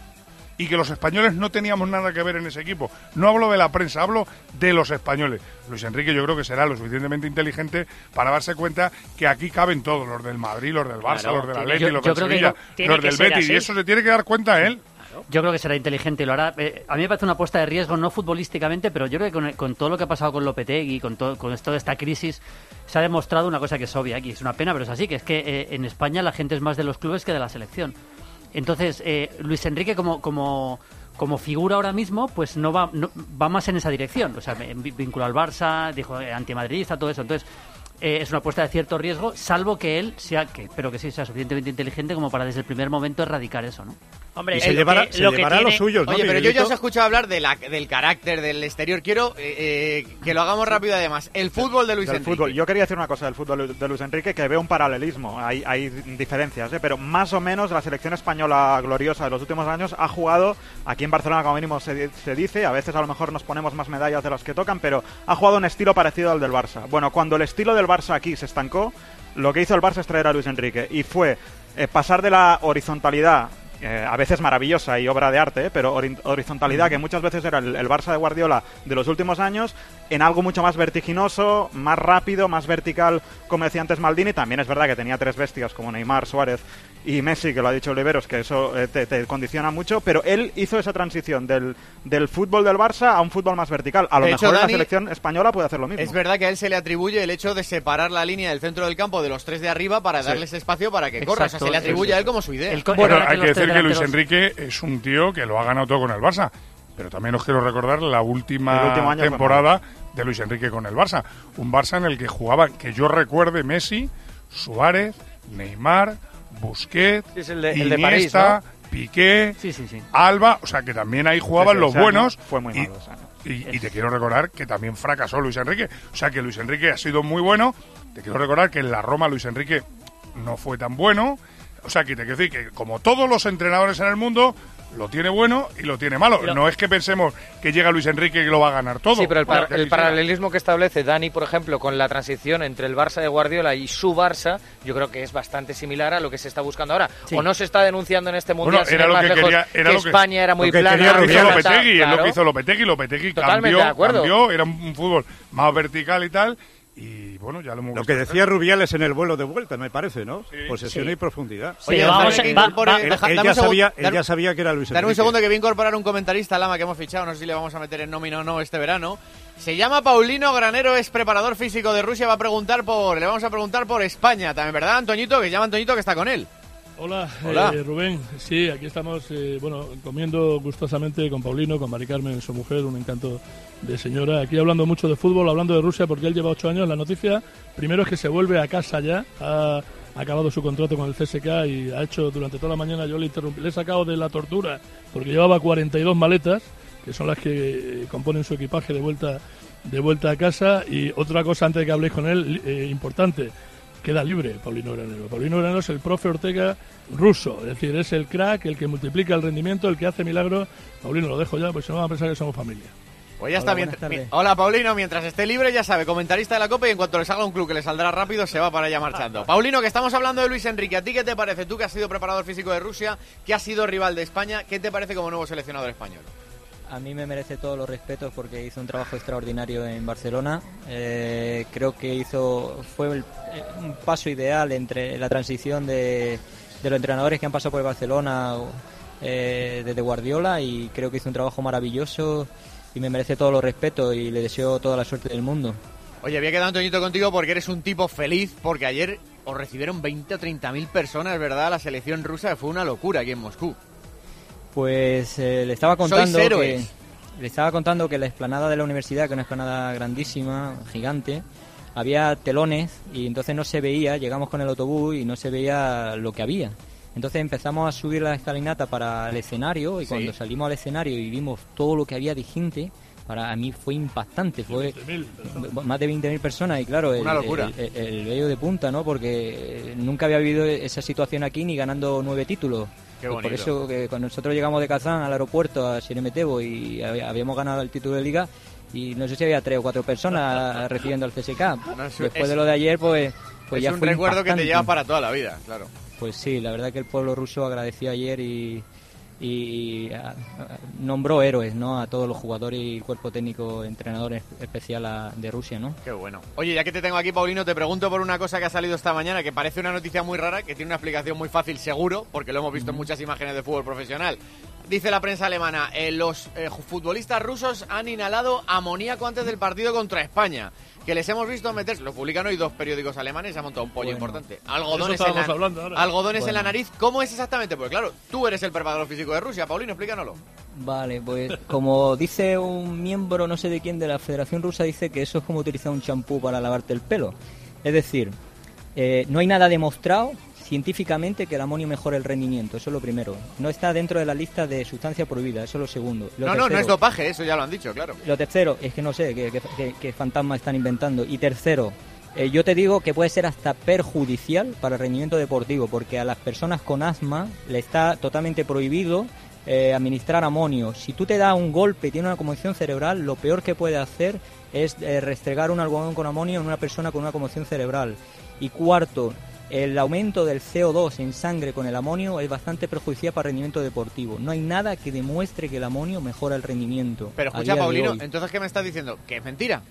y que los españoles no teníamos nada que ver en ese equipo. No hablo de la prensa, hablo de los españoles. Luis Enrique yo creo que será lo suficientemente inteligente para darse cuenta que aquí caben todos, los del Madrid, los del Barça, Claro, los del Atleti, los del Sevilla, no- los del Betis, así. y eso se tiene que dar cuenta él. Yo creo que será inteligente y lo hará. Eh, a mí me parece una apuesta de riesgo, no futbolísticamente, pero yo creo que con, con todo lo que ha pasado con Lopetegui, con, todo, con toda esta crisis, se ha demostrado una cosa que es obvia, y es una pena, pero es así, que es que eh, en España la gente es más de los clubes que de la selección. Entonces, eh, Luis Enrique como, como, como figura ahora mismo, pues no va, no- va más en esa dirección. O sea, me- vi- vinculado al Barça, dijo eh, antimadridista, todo eso. Entonces, eh, es una apuesta de cierto riesgo, salvo que él sea, que espero que sí sea suficientemente inteligente como para desde el primer momento erradicar eso, ¿no? Hombre, y se lo llevará, que- se lo que llevará a los suyos, ¿no, Oye, pero yo ya os he escuchado hablar de la, del carácter, del exterior. Quiero eh, eh, que lo hagamos rápido además. El fútbol de Luis Del Enrique. fútbol. Yo quería decir una cosa del fútbol de Luis Enrique, que veo un paralelismo, hay, hay diferencias, ¿eh? pero más o menos la selección española gloriosa de los últimos años ha jugado, aquí en Barcelona como mínimo se, di- se dice, a veces a lo mejor nos ponemos más medallas de las que tocan, pero ha jugado un estilo parecido al del Barça. Bueno, cuando el estilo del Barça aquí se estancó, lo que hizo el Barça es traer a Luis Enrique y fue eh, pasar de la horizontalidad eh, a veces maravillosa y obra de arte, ¿eh? pero ori- horizontalidad que muchas veces era el, el Barça de Guardiola de los últimos años, en algo mucho más vertiginoso, más rápido, más vertical, como decía antes Maldini. También es verdad que tenía tres bestias como Neymar, Suárez y Messi, que lo ha dicho Oliveros, que eso eh, te, te condiciona mucho, pero él hizo esa transición del, del fútbol del Barça a un fútbol más vertical. A lo De hecho, mejor en Dani, la selección española puede hacer lo mismo. Es verdad que a él se le atribuye el hecho de separar la línea del centro del campo de los tres de arriba para Sí. darles espacio para que corra. O sea, se le atribuye a él como su idea. Bueno, hay que decir que Luis Enrique es un tío que lo ha ganado todo con el Barça. Pero también os quiero recordar la última temporada de Luis Enrique con el Barça. Un Barça en el que jugaban, que yo recuerde, Messi, Suárez, Neymar, Busquets, Sí, es el de- el de Iniesta, París, Piqué, Sí, sí, sí. Alba. O sea, que también ahí jugaban los buenos. fue muy y- malo y, y te quiero recordar que también fracasó Luis Enrique. O sea que Luis Enrique ha sido muy bueno. Te quiero recordar que en la Roma Luis Enrique no fue tan bueno. O sea que te quiero decir que como todos los entrenadores en el mundo, lo tiene bueno y lo tiene malo. Pero- no es que pensemos que llega Luis Enrique y lo va a ganar todo. Sí, pero el, par- paralelismo que establece Dani, por ejemplo, con la transición entre el Barça de Guardiola y su Barça, yo creo que es bastante similar a lo que se está buscando ahora. Sí. O no se está denunciando en este mundial, Bueno, era lo que lejos, quería- era que lo que- España era muy lo que plana. quería lo que hizo plana, Lopetegui, es lo que hizo Lopetegui. Lopetegui Totalmente cambió, de acuerdo. cambió, era un fútbol más vertical y tal. Y bueno, ya lo hemos Lo que decía Rubiales en el vuelo de vuelta, me parece, ¿no? Posesión Sí. y profundidad. Oye, vamos a- va- incorpore- va- Él, deja- él dame ya un segundo- sabía, dar- ya sabía que era Luis Dame un Enrique. segundo que voy a incorporar un comentarista, Lama, que hemos fichado, no sé si le vamos a meter en nómina o no este verano. Se llama Paulino Granero, es preparador físico de Rusia, va a preguntar por, le vamos a preguntar por España también, ¿verdad, Antoñito? Que llama Antoñito que está con él. Hola, Hola. eh, Rubén. Sí, aquí estamos, eh, bueno, comiendo gustosamente con Paulino, con Mari Carmen, su mujer, un encanto de señora. Aquí hablando mucho de fútbol, hablando de Rusia, porque él lleva ocho años. La noticia, primero es que se vuelve a casa ya, ha acabado su contrato con el CSK y ha hecho durante toda la mañana, yo le interrumpí, le he sacado de la tortura, porque llevaba 42 maletas, que son las que componen su equipaje de vuelta, de vuelta a casa. Y otra cosa antes de que habléis con él, eh, importante, queda libre Paulino Granero. Paulino Granero es el profe Ortega ruso, es decir, es el crack, el que multiplica el rendimiento, el que hace milagros. Paulino, lo dejo ya, pues si no van a pensar que somos familia. Pues ya está. Mientras- Hola, Paulino. Mientras esté libre, ya sabe, comentarista de la Copa y en cuanto le salga un club que le saldrá rápido, se va para allá marchando. Paulino, que estamos hablando de Luis Enrique. ¿A ti qué te parece? Tú que has sido preparador físico de Rusia, que has sido rival de España, ¿qué te parece como nuevo seleccionador español? A mí me merece todos los respetos porque hizo un trabajo extraordinario en Barcelona. Eh, creo que hizo fue el- eh, un paso ideal entre la transición de, de los entrenadores que han pasado por el Barcelona eh, desde Guardiola y creo que hizo un trabajo maravilloso y me merece todos los respetos y le deseo toda la suerte del mundo. Oye, había quedado Antoñito contigo porque eres un tipo feliz, porque ayer os recibieron 20 o 30 mil personas, ¿verdad? La selección rusa fue una locura aquí en Moscú. Pues eh, le estaba contando que le estaba contando que la explanada de la universidad, que es una explanada grandísima, gigante, había telones y entonces no se veía, llegamos con el autobús y no se veía lo que había. Entonces empezamos a subir la escalinata para el escenario y Sí. cuando salimos al escenario y vimos todo lo que había de gente, para mí fue impactante, fue más de 20.000 personas y claro, el, locura. el, el- el vello de punta, ¿no? Porque nunca había vivido esa situación aquí ni ganando nueve títulos. Qué Y Por eso que cuando nosotros llegamos de Kazán al aeropuerto a Sheremetevo y hab- habíamos ganado el título de liga y no sé si había tres o cuatro personas recibiendo al CSK. No, Después es- de lo de ayer, pues, pues es ya un fue recuerdo que te lleva para toda la vida, claro. Pues sí, la verdad que el pueblo ruso agradeció ayer y, y, y, a- a- nombró héroes ¿no? a todos los jugadores y el cuerpo técnico entrenador es- especial a- de Rusia, ¿no? Qué bueno. Oye, ya que te tengo aquí, Paulino, te pregunto por una cosa que ha salido esta mañana, que parece una noticia muy rara, que tiene una explicación muy fácil, seguro, porque lo hemos visto en muchas imágenes de fútbol profesional. Dice la prensa alemana, eh, los eh, futbolistas rusos han inhalado amoníaco antes del partido contra España. Que les hemos visto meterse, lo publican hoy dos periódicos alemanes, se ha montado un pollo Bueno. importante. Algodones, Eso en la, estábamos hablando ahora. algodones en la nariz. ¿Cómo es exactamente? Porque claro, tú eres el preparador físico de Rusia. Paulino, explícanoslo. Vale, pues como dice un miembro, no sé de quién, de la Federación Rusa, dice que eso es como utilizar un champú para lavarte el pelo. Es decir, eh, no hay nada demostrado científicamente que el amonio mejora el rendimiento, eso es lo primero. No está dentro de la lista de sustancias prohibidas, eso es lo segundo. Lo No, no, no es dopaje, eso ya lo han dicho, claro. lo tercero, es que no sé qué- qué fantasma están inventando. Y tercero, eh, yo te digo que puede ser hasta perjudicial para el rendimiento deportivo, porque a las personas con asma le está totalmente prohibido eh, administrar amonio. Si tú te das un golpe y tienes una conmoción cerebral, lo peor que puede hacer es eh, restregar un algodón con amonio en una persona con una conmoción cerebral. Y cuarto, el aumento del CO2 en sangre con el amonio es bastante perjudicial para el rendimiento deportivo. No hay nada que demuestre que el amonio mejora el rendimiento. Pero escucha, Paulino, entonces ¿qué me estás diciendo? Que es mentira.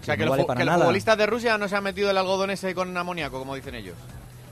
O sea, Que que, no los, vale fu- para que los futbolistas de Rusia no se han metido el algodón ese con amoníaco, como dicen ellos.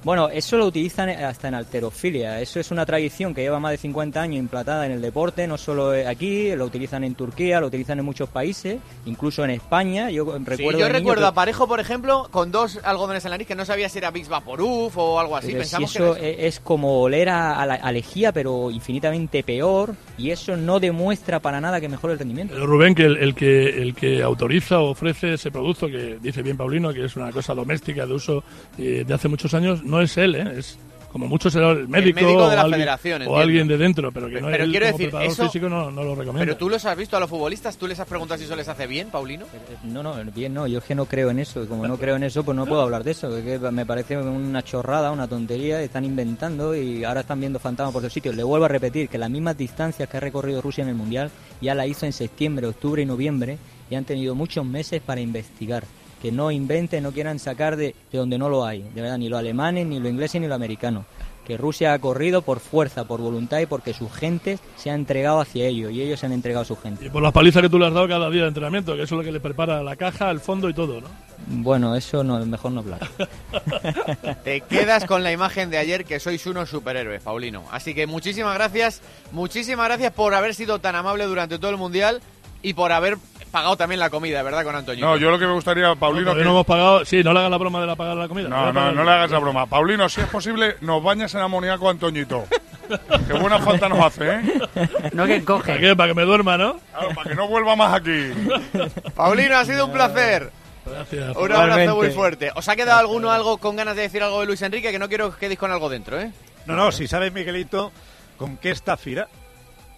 Bueno, eso lo utilizan hasta en alterofilia. Eso es una tradición que lleva más de 50 años implantada en el deporte, no solo aquí, lo utilizan en Turquía, lo utilizan en muchos países, incluso en España. Yo recuerdo Sí, yo recuerdo que- a Parejo, por ejemplo, con dos algodones en la nariz que no sabía si era Bix Vaporub o algo así. Pero si Pensamos eso que eso. es como oler a, a la a lejía, pero infinitamente peor, y eso no demuestra para nada que mejore el rendimiento. Pero Rubén, que el, el que el que autoriza o ofrece ese producto, que dice bien Paulino, que es una cosa doméstica de uso eh, de hace muchos años, no es él, ¿eh? es como mucho será el médico, médico de o, la alguien, federación, o alguien de dentro, pero que no Pero él quiero como decir, preparador eso- físico no, no lo recomienda. Pero tú los has visto a los futbolistas, tú les has preguntado si eso les hace bien, Paulino. No, no, bien no, yo es que no creo en eso, y como no creo en eso, pues no puedo hablar de eso, que me parece una chorrada, una tontería, están inventando y ahora están viendo fantasmas por los sitios. Le vuelvo a repetir que las mismas distancias que ha recorrido Rusia en el Mundial ya la hizo en septiembre, octubre y noviembre y han tenido muchos meses para investigar. Que no inventen, no quieran sacar de, de donde no lo hay, de verdad, ni lo alemanes, ni lo ingleses, ni lo americano. Que Rusia ha corrido por fuerza, por voluntad y porque su gente se ha entregado hacia ello y ellos se han entregado a su gente. Y por las palizas que tú le has dado cada día de entrenamiento, que eso es lo que le prepara la caja, el fondo y todo, ¿no? Bueno, eso no, mejor no hablar. Te quedas con la imagen de ayer que sois unos superhéroes, Paulino. Así que muchísimas gracias, muchísimas gracias por haber sido tan amable durante todo el Mundial y por haber pagado también la comida, ¿verdad, con Antonio? No, yo lo que me gustaría, Paulino... Todavía que- no hemos pagado. Sí, no le hagas la broma de la pagar la comida. No, no, no le hagas la broma. Paulino, si es posible, nos bañas en amoníaco a Antoñito. Qué buena falta nos hace, ¿eh? No que encoge. ¿Para qué? Para que me duerma, ¿no? Claro, para que no vuelva más aquí. Paulino, ha sido un placer. Gracias. Un abrazo muy fuerte. ¿Os ha quedado alguno algo con ganas de decir algo de Luis Enrique? Que no quiero que os quedéis con algo dentro, ¿eh? No, no, si sabes, Miguelito, con qué está Fira.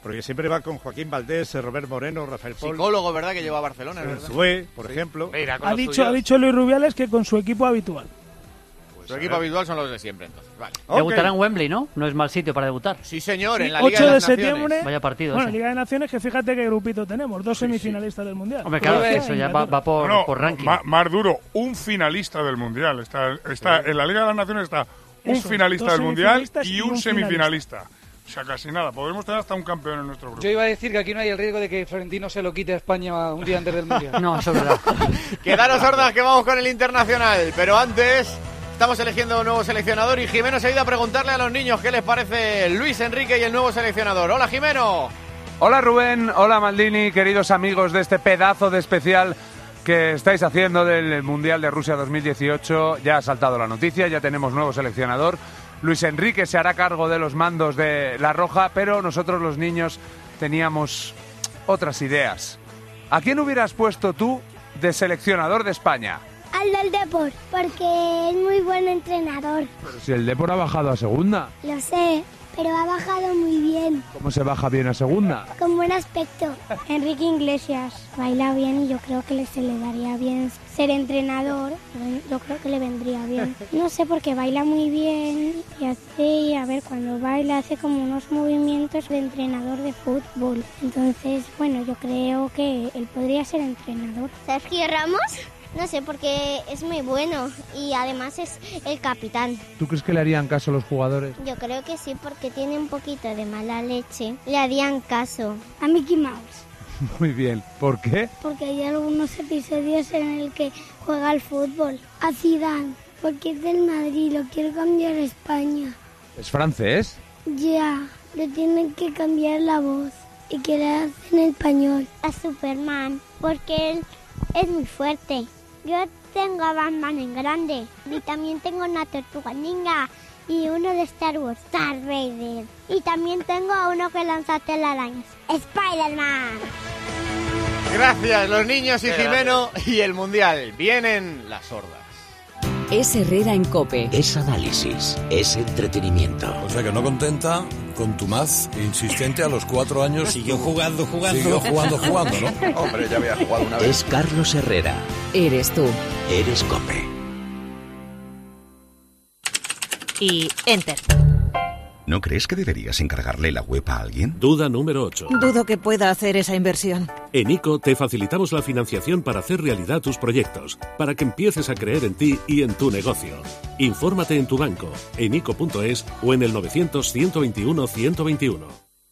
Porque siempre va con Joaquín Valdés, Robert Moreno, Rafael Pol, Psicólogo, ¿verdad? Que lleva a Barcelona, verdad. Zue, por ejemplo. Mira, Ha dicho, ha dicho Luis Rubiales que con su equipo habitual. Su equipo habitual son los de siempre, entonces. Vale. Debutará en Wembley, ¿no? No es mal sitio para debutar. Sí, señor, Sí, en la 8 Liga de, de las septiembre. Naciones. Vaya partido Bueno, ese. Liga de Naciones, que fíjate qué grupito tenemos, dos semifinalistas del Mundial. Hombre, claro, eso ya va, por, No, por ranking. más duro, un finalista del Mundial. Está, está En la Liga de las Naciones está un Eso, finalista del Mundial y un semifinalista. O sea, casi nada. Podemos tener hasta un campeón en nuestro grupo. Yo iba a decir que aquí no hay el riesgo de que Florentino se lo quite a España un día antes del Mundial. No, eso es verdad. Quedaros sordas que vamos con el internacional. Pero antes, estamos eligiendo un nuevo seleccionador y Jimeno se ha ido a preguntarle a los niños qué les parece Luis Enrique y el nuevo seleccionador. Hola, Jimeno. Hola Rubén, hola Maldini, queridos amigos de este pedazo de especial que estáis haciendo del Mundial de Rusia 2018. Ya ha saltado la noticia, ya tenemos nuevo seleccionador. Luis Enrique se hará cargo de los mandos de La Roja, pero nosotros los niños teníamos otras ideas. ¿A quién hubieras puesto tú de seleccionador de España? Al del Depor, porque es muy buen entrenador. Si el Depor ha bajado a segunda, Lo sé, pero ha bajado muy bien, ¿cómo se baja bien a segunda? con buen aspecto. Enrique Iglesias baila bien y yo creo que se le daría bien ser entrenador. Yo creo que le vendría bien. No sé porque baila muy bien y hace, a ver, cuando baila hace como unos movimientos de entrenador de fútbol. Entonces, bueno, yo creo que él podría ser entrenador. Sergio Ramos, no sé, porque es muy bueno y además es el capitán. ¿Tú crees que le harían caso los jugadores? Yo creo que sí, porque tiene un poquito de mala leche. Le harían caso. A Mickey Mouse. Muy bien. ¿Por qué? Porque hay algunos episodios en el que juega al fútbol. A Zidane, porque es del Madrid, lo quiere cambiar a España. ¿Es francés? Ya, le tienen que cambiar la voz y que le hacen español. A Superman, porque él es muy fuerte. Yo tengo a Batman en grande y también tengo una tortuga ninja y uno de Star Wars, Darth Vader. Y también tengo a uno que lanza telarañas, Spider-Man. Gracias, los niños y Jimeno y el Mundial. Vienen las sordas. Es Herrera en Cope. Es análisis, es entretenimiento. O sea que no contenta, con tu más insistente a los cuatro años. Siguió jugando, jugando. Siguió jugando, jugando, ¿no? Hombre, ya había jugado una vez. Es Carlos Herrera. Eres tú. Eres Cope. Y enter. ¿No crees que deberías encargarle la web a alguien? Duda número 8. Dudo que pueda hacer esa inversión. En ICO te facilitamos la financiación para hacer realidad tus proyectos, para que empieces a creer en ti y en tu negocio. Infórmate en tu banco, en ICO.es o en el 900-121-121.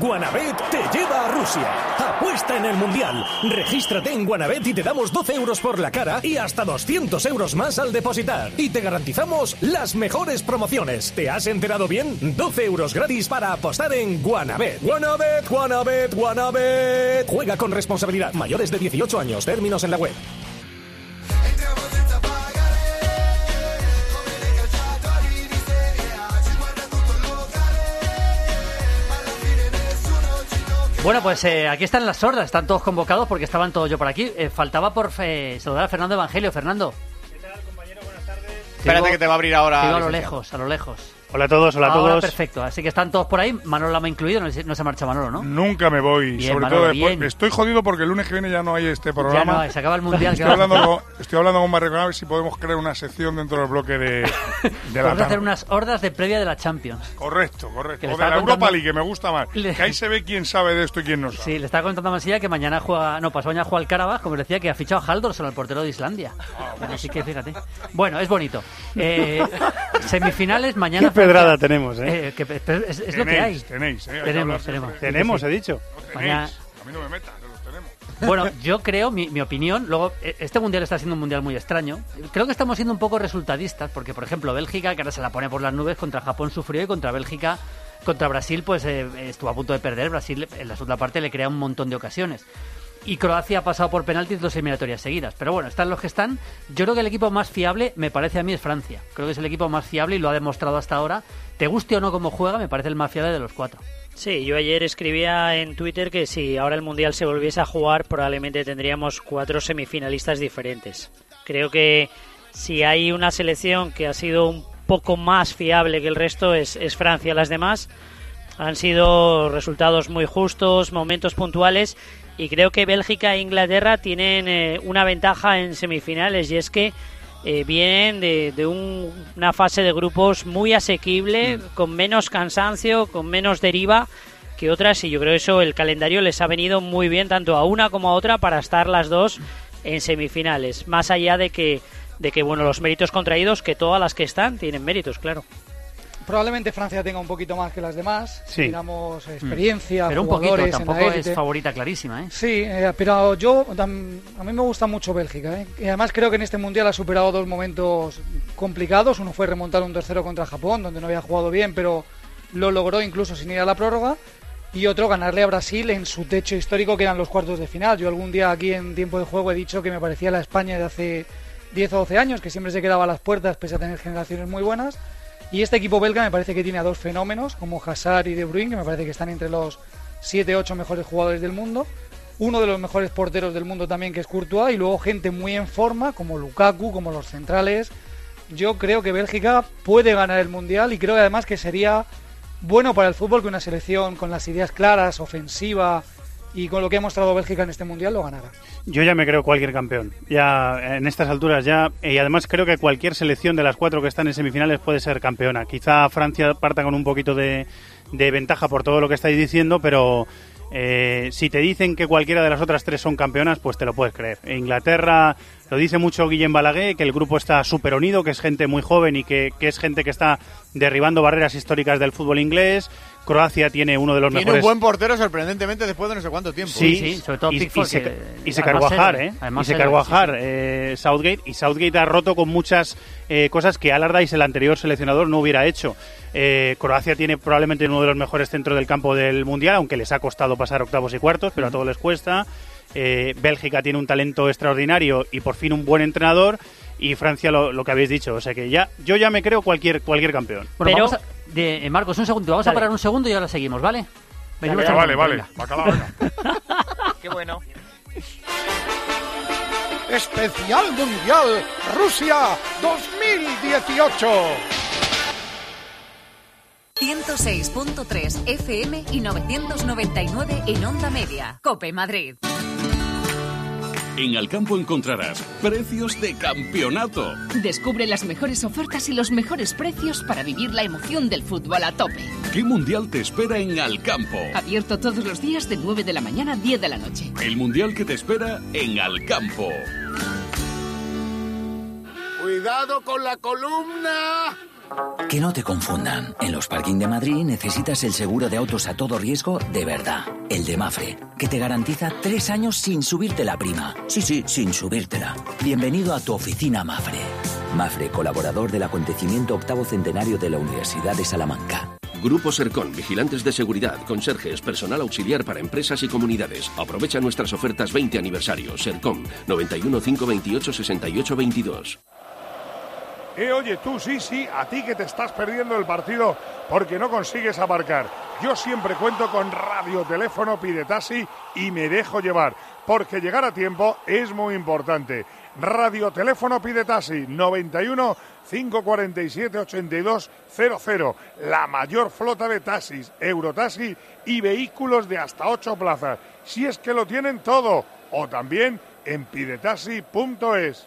Guanabet te lleva a Rusia. Apuesta en el Mundial. Regístrate en Guanabet y te damos 12 euros por la cara y hasta 200 euros más al depositar. Y te garantizamos las mejores promociones. ¿Te has enterado bien? 12 euros gratis para apostar en Guanabet. Guanabet, Guanabet, Guanabet. Juega con responsabilidad. Mayores de 18 años. Términos en la web. Bueno, pues eh, aquí están las sordas, están todos convocados porque estaban todos yo por aquí. Eh, faltaba por eh, saludar a Fernando Evangelio. Fernando. Espérate que te va a abrir ahora. Te digo a lo lejos, a lo lejos. Hola a todos, hola a Ahora todos. perfecto, así que están todos por ahí. Manolo Lama incluido, no, se- no se marcha Manolo, ¿no? Nunca me voy, Bien, sobre Manolo, todo después. bien. Estoy jodido porque el lunes que viene ya no hay este Ya programa. no hay, se acaba el Mundial. Estoy ¿qué vamos a hablando, con, estoy hablando con Mario a ver si podemos crear una sección dentro del bloque de, de la Vamos a hacer unas hordas de previa de la Champions. Correcto, correcto. O de la Europa League, que me gusta más. Le- Que ahí se ve quién sabe de esto y quién no sabe. Sí, le estaba contando a Mansilla que mañana juega, no, pasó mañana juega el Carabas, como decía, que ha fichado a Haldorson, el portero de Islandia. Ah, Así que fíjate. Bueno, es bonito. Eh, semifinales mañana. Qué pedrada tenemos, ¿eh? que- pero es, es lo que hay. Tenéis, eh, tenemos, siempre. tenemos. Tenemos, Sí, he dicho. Tenéis. A mí no me metas, los tenemos. Bueno, yo creo, mi, mi opinión, luego, eh, este mundial está siendo un mundial muy extraño. Creo que estamos siendo un poco resultadistas, porque, por ejemplo, Bélgica, que ahora se la pone por las nubes, contra Japón sufrió y contra Bélgica, contra Brasil, pues eh, estuvo a punto de perder. Brasil en la segunda parte le crea un montón de ocasiones. Y Croacia ha pasado por penaltis dos eliminatorias seguidas. Pero bueno, están los que están. Yo creo que el equipo más fiable, me parece a mí, es Francia. Creo que es el equipo más fiable y lo ha demostrado hasta ahora. Te guste o no cómo juega, me parece el más fiable de los cuatro. Sí, yo ayer escribía en Twitter que si ahora el Mundial se volviese a jugar, probablemente tendríamos cuatro semifinalistas diferentes. Creo que si hay una selección que ha sido un poco más fiable que el resto es, es Francia. Las demás han sido resultados muy justos, momentos puntuales y creo que Bélgica e Inglaterra tienen eh, una ventaja en semifinales y es que eh, vienen de, de un- una fase de grupos muy asequible, con menos cansancio, con menos deriva que otras y yo creo eso el calendario les ha venido muy bien tanto a una como a otra para estar las dos en semifinales, más allá de que de que bueno los méritos contraídos que todas las que están tienen méritos, claro. Probablemente Francia tenga un poquito más que las demás. Sí. Miramos experiencia, Pero un poquito, jugadores en la tampoco es favorita clarísima, ¿eh? Sí, eh, pero yo a mí me gusta mucho Bélgica. ¿eh? Y además creo que en este mundial ha superado dos momentos complicados. Uno fue remontar un tercero contra Japón, donde no había jugado bien, pero lo logró incluso sin ir a la prórroga. Y otro, ganarle a Brasil en su techo histórico, que eran los cuartos de final. Yo algún día aquí en tiempo de juego he dicho que me parecía la España de hace 10 o 12 años, que siempre se quedaba a las puertas pese a tener generaciones muy buenas. Y este equipo belga me parece que tiene a dos fenómenos, como Hazard y De Bruyne, que me parece que están entre los 7-8 mejores jugadores del mundo. Uno de los mejores porteros del mundo también, que es Courtois. Y luego gente muy en forma, como Lukaku, como los centrales. Yo creo que Bélgica puede ganar el Mundial y creo además que sería bueno para el fútbol que una selección con las ideas claras, ofensiva y con lo que ha mostrado Bélgica en este Mundial lo ganara. Yo ya me creo cualquier campeón. Ya en estas alturas ya. Y además creo que cualquier selección de las cuatro que están en semifinales puede ser campeona. Quizá Francia parta con un poquito de, ventaja por todo lo que estáis diciendo, pero eh, si te dicen que cualquiera de las otras tres son campeonas, pues te lo puedes creer. Inglaterra lo dice mucho Guillem Balaguer, que el grupo está súper unido, que es gente muy joven y que es gente que está derribando barreras históricas del fútbol inglés, Croacia tiene uno de los Tiene mejores. un buen portero sorprendentemente después de no sé cuánto tiempo. Sí, sobre todo y, Pickford, y se, que- y se serio, ¿eh? además y se Carvajal, sí, eh, Southgate. Y Southgate ha roto con muchas eh, cosas que Allardyce, el anterior seleccionador, no hubiera hecho. Eh, Croacia tiene probablemente uno de los mejores centros del campo del Mundial, aunque les ha costado pasar octavos y cuartos, pero a todos les cuesta. Eh, Bélgica tiene un talento extraordinario y por fin un buen entrenador. Y Francia, lo, lo que habéis dicho. O sea que ya yo ya me creo cualquier, cualquier campeón. Bueno, vamos a- de- eh, Marcos, un segundo. Vamos Dale. a parar un segundo y ahora seguimos, ¿vale? Venimos vale, vale. Qué bueno. Especial Mundial Rusia 2018. 106.3 FM y 999 en onda media. Cope Madrid. En Alcampo encontrarás precios de campeonato. Descubre las mejores ofertas y los mejores precios para vivir la emoción del fútbol a tope. ¿Qué mundial te espera en Alcampo? Abierto todos los días de 9 de la mañana a 10 de la noche. El mundial que te espera en Alcampo. Cuidado con la columna. Que no te confundan. En los parking de Madrid necesitas el seguro de autos a todo riesgo de verdad. El de Mafre, que te garantiza tres años sin subirte la prima. Sí, sí, sin subírtela. Bienvenido a tu oficina Mafre. Mafre, colaborador del acontecimiento octavo centenario de la Universidad de Salamanca. Grupo Sercon, vigilantes de seguridad, conserjes, personal auxiliar para empresas y comunidades. Aprovecha nuestras ofertas 20 aniversario. Sercom 91 528 68 22. Eh, oye, tú sí, sí, a ti que te estás perdiendo el partido porque no consigues aparcar. Yo siempre cuento con radioteléfono pide taxi y me dejo llevar, porque llegar a tiempo es muy importante. Radioteléfono pide taxi 91 547 82 00. La mayor flota de taxis, Eurotaxi y vehículos de hasta 8 plazas. Si es que lo tienen todo. O también en pidetaxi.es.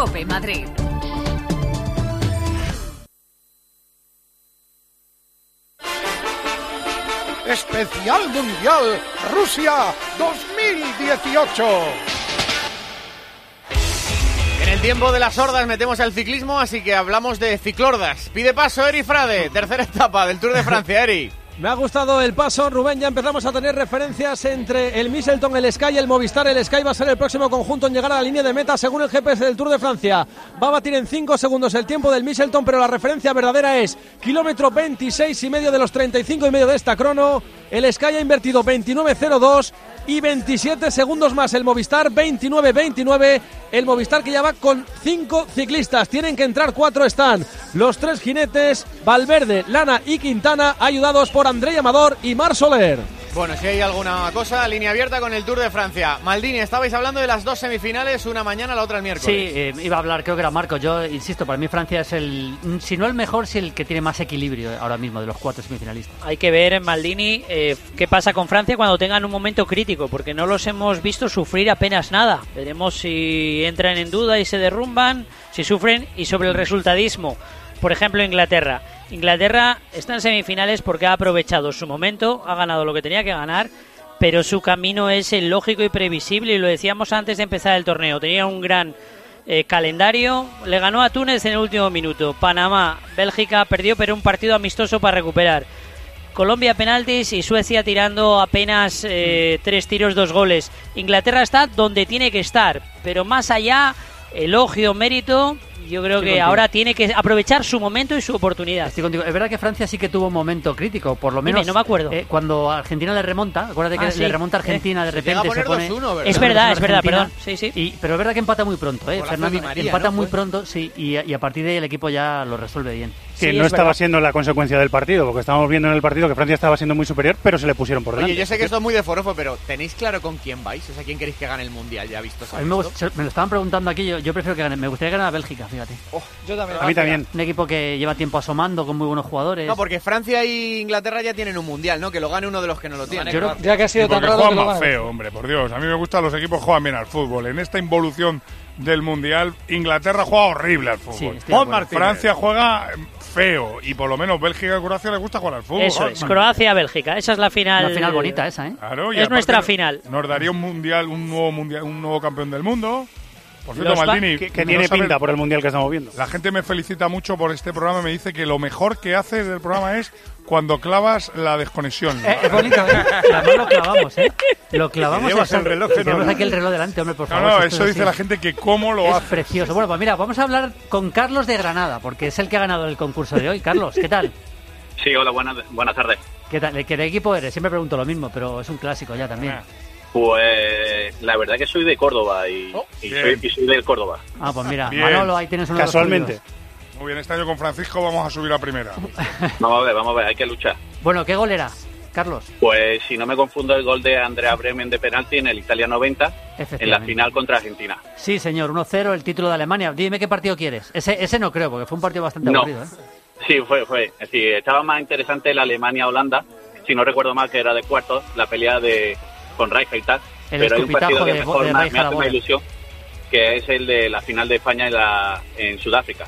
Cope Madrid. Especial Mundial Rusia 2018. En el tiempo de las hordas metemos el ciclismo, así que hablamos de ciclordas. Pide paso Eri Frade, tercera etapa del Tour de Francia, Eri. Me ha gustado el paso, Rubén. Ya empezamos a tener referencias entre el Misselton, el Sky y el Movistar. El Sky va a ser el próximo conjunto en llegar a la línea de meta según el GPS del Tour de Francia. Va a batir en 5 segundos el tiempo del Misselton, pero la referencia verdadera es kilómetro 26 y medio de los 35 y medio de esta crono. El Sky ha invertido 29.02 y 27 segundos más el Movistar, 29-29. El Movistar que ya va con 5 ciclistas. Tienen que entrar 4 están los tres jinetes, Valverde, Lana y Quintana, ayudados por André Amador y Mar Soler. Bueno, si hay alguna cosa, línea abierta con el Tour de Francia. Maldini, estabais hablando de las dos semifinales, una mañana, la otra el Sí, miércoles. eh, iba a hablar, creo que era Marcos. Yo insisto, para mí Francia es el, si no el mejor, sí el que tiene más equilibrio ahora mismo de los cuatro semifinalistas. Hay que ver en Maldini eh, qué pasa con Francia cuando tengan un momento crítico, porque no los hemos visto sufrir apenas nada. Veremos si entran en duda y se derrumban, si sufren y sobre el resultadismo. Por ejemplo, Inglaterra. Inglaterra está en semifinales porque ha aprovechado su momento, ha ganado lo que tenía que ganar, pero su camino es el lógico y previsible, y lo decíamos antes de empezar el torneo. Tenía un gran eh, calendario, le ganó a Túnez en el último minuto. Panamá, Bélgica perdió, pero un partido amistoso para recuperar. Colombia penaltis y Suecia tirando apenas eh, tres tiros, dos goles. Inglaterra está donde tiene que estar, pero más allá, elogio, mérito, yo creo Estoy que contigo. ahora tiene que aprovechar su momento y su oportunidad. Estoy contigo. Es verdad que Francia sí que tuvo un momento crítico, por lo Dime, menos. no me acuerdo. eh, cuando Argentina le remonta, acuérdate que Ah, sí. le remonta a Argentina, de Se llega a repente se pone. 2-1, ¿verdad? Es verdad, es verdad, perdón. Sí, sí. Y, pero es verdad que empata muy pronto, ¿eh? Fernando María, empata ¿no? muy pronto, sí, y, y a partir de ahí el equipo ya lo resuelve bien. Que Sí, no es estaba verdad. siendo la consecuencia del partido, porque estábamos viendo en el partido que Francia estaba siendo muy superior, pero se le pusieron por delante. Oye, yo sé que esto es muy de forofo, pero ¿tenéis claro con quién vais? O sea, ¿quién queréis que gane el Mundial? ¿Ya vistos A mí me, me lo estaban preguntando aquí, yo, yo prefiero que gane, me gustaría ganar a Bélgica, fíjate. Yo también. A mí también. Un equipo que lleva tiempo asomando con muy buenos jugadores. No, porque Francia y Inglaterra ya tienen un Mundial, ¿no? Que lo gane uno de los que no lo tiene. Yo creo- Ya que ha sido tan raro que lo feo, hombre, por Dios. A mí me gustan los equipos que juegan bien al fútbol. En esta involución del Mundial, Inglaterra juega horrible al fútbol. Sí. Francia juega feo y por lo menos Bélgica y Croacia les gusta jugar al fútbol. Eso es, Croacia-Bélgica. Esa es la final. Una final bonita esa, ¿eh? Claro, y Es nuestra final. Nos daría un mundial, un nuevo mundial, un nuevo campeón del mundo. Por cierto, Maldini, Que, que no tiene pinta por el mundial que estamos viendo. La gente me felicita mucho por este programa. Me dice que lo mejor que haces del programa es cuando clavas la desconexión. Eh, es bonito, ¿eh? Además lo clavamos, ¿eh? Lo clavamos. Llevas el reloj Tenemos aquí el reloj delante, hombre, por favor. no, si esto eso es dice así. la gente que cómo lo Es hace. precioso. Bueno, pues mira, vamos a hablar con Carlos de Granada, porque es el que ha ganado el concurso de hoy. Carlos, ¿qué tal? Sí, hola, buenas, buenas tardes. ¿Qué tal? ¿De qué equipo eres? Siempre pregunto lo mismo, pero es un clásico ya también. Pues la verdad que soy de Córdoba y, y soy, y soy del Córdoba. Ah, pues mira, Bien. Manolo, ahí tienes uno de los Casualmente. Muy bien, este año con Francisco vamos a subir a primera. Vamos a ver, vamos a ver, hay que luchar. Bueno, ¿qué gol era, Carlos? Pues si no me confundo, el gol de Andrea Bremen de penalti en el Italia 90 en la final contra Argentina. Sí, señor, 1-0, el título de Alemania. Dime qué partido quieres. Ese, ese no creo, porque fue un partido bastante No. aburrido, ¿eh? Sí, fue, fue. Es decir, estaba más interesante la Alemania-Holanda, si no recuerdo mal, que era de cuartos, la pelea de con Rijkaard y tal. El pero hay un partido que de- mejor de me- hace más ilusión, que es el de la final de España en, la, en Sudáfrica.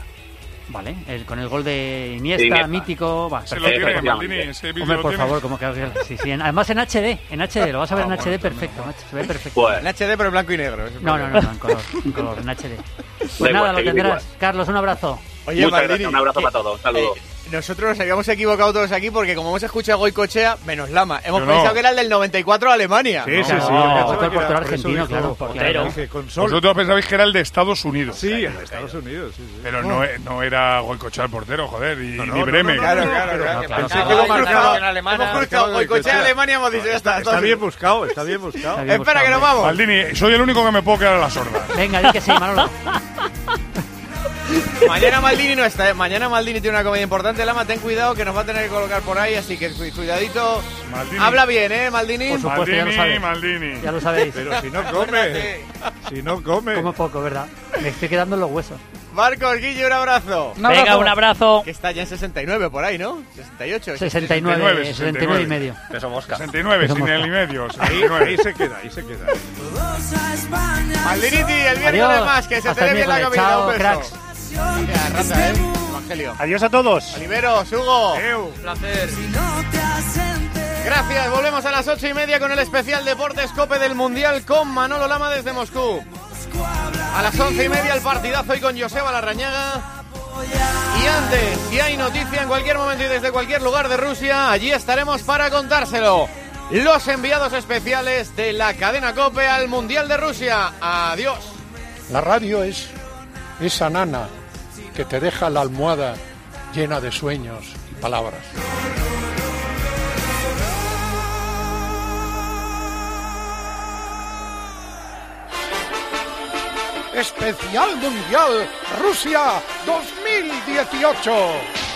Vale, el, con el gol de Iniesta, Iniesta. mítico. Va, Se lo tiene, Maldini, ese Hombre, lo por favor, como que sí, sí. en- Además en HD, en HD, lo vas a ver en HD perfecto, se ve perfecto. Pues, En HD, pero en blanco y negro. No, no, no, no, en color, en color, en HD. Pues igual, nada, lo tendrás. igual. Carlos, un abrazo. Oye, Muchas Maldini, gracias, un abrazo para todos, un saludo. eh, nosotros nos habíamos equivocado todos aquí porque como hemos escuchado Goicochea, menos Lama, hemos no. pensado que era el del 94 de Alemania. Sí, sí, sí. No, el que portero argentino, claro, portero. Vosotros pensabais que era el de Estados Unidos. Sí, en Estados Unidos, sí, sí. Pero no, e- no era Goicoechea el portero, joder, y No, no, ni Bremen. no, no, no, Claro, claro, claro. claro. que hemos Hemos cruzado- hemos Alemania, cruzado Goicoechea. Alemania, hemos dicho ya está. Está bien buscado, está bien buscado. Espera, que nos vamos. Maldini, soy el único que me puedo quedar a la sorda. Venga, di que sí, Manolo. Mañana Maldini no está, ¿eh? Mañana Maldini tiene una comedia importante. Lama, ten cuidado que nos va a tener que colocar por ahí, así que cu- cuidadito. Maldini. Habla bien, ¿eh, Maldini? Por supuesto, ya lo Maldini, sabes. Maldini. Ya lo sabéis. Pero si no come, si no come. Como poco, ¿verdad? Me estoy quedando en los huesos. Marcos, Guille, un abrazo. Un abrazo. Venga, un abrazo. Que está ya en 69 por ahí, ¿no? 68. 69, 69 y 69. medio. Peso mosca. 69, Eso sin mosca. el y medio. Ahí, 69. ahí se queda, ahí se queda. Maldiniti, el miércoles Adiós. más, que se Hasta te bien la comida. Chao, un beso. cracks. Rata, ¿eh? Evangelio. Adiós a todos. Oliveros, Hugo. Eu. placer. Gracias, volvemos a las ocho y media con el especial Deportes Cope del Mundial con Manolo Lama desde Moscú. A las once y media el partidazo hoy con Joseba Larrañaga. Y antes, si hay noticia en cualquier momento y desde cualquier lugar de Rusia, allí estaremos para contárselo. Los enviados especiales de la cadena Cope al Mundial de Rusia. Adiós. La radio es esa nana que te deja la almohada llena de sueños y palabras. Especial Mundial Rusia 2018.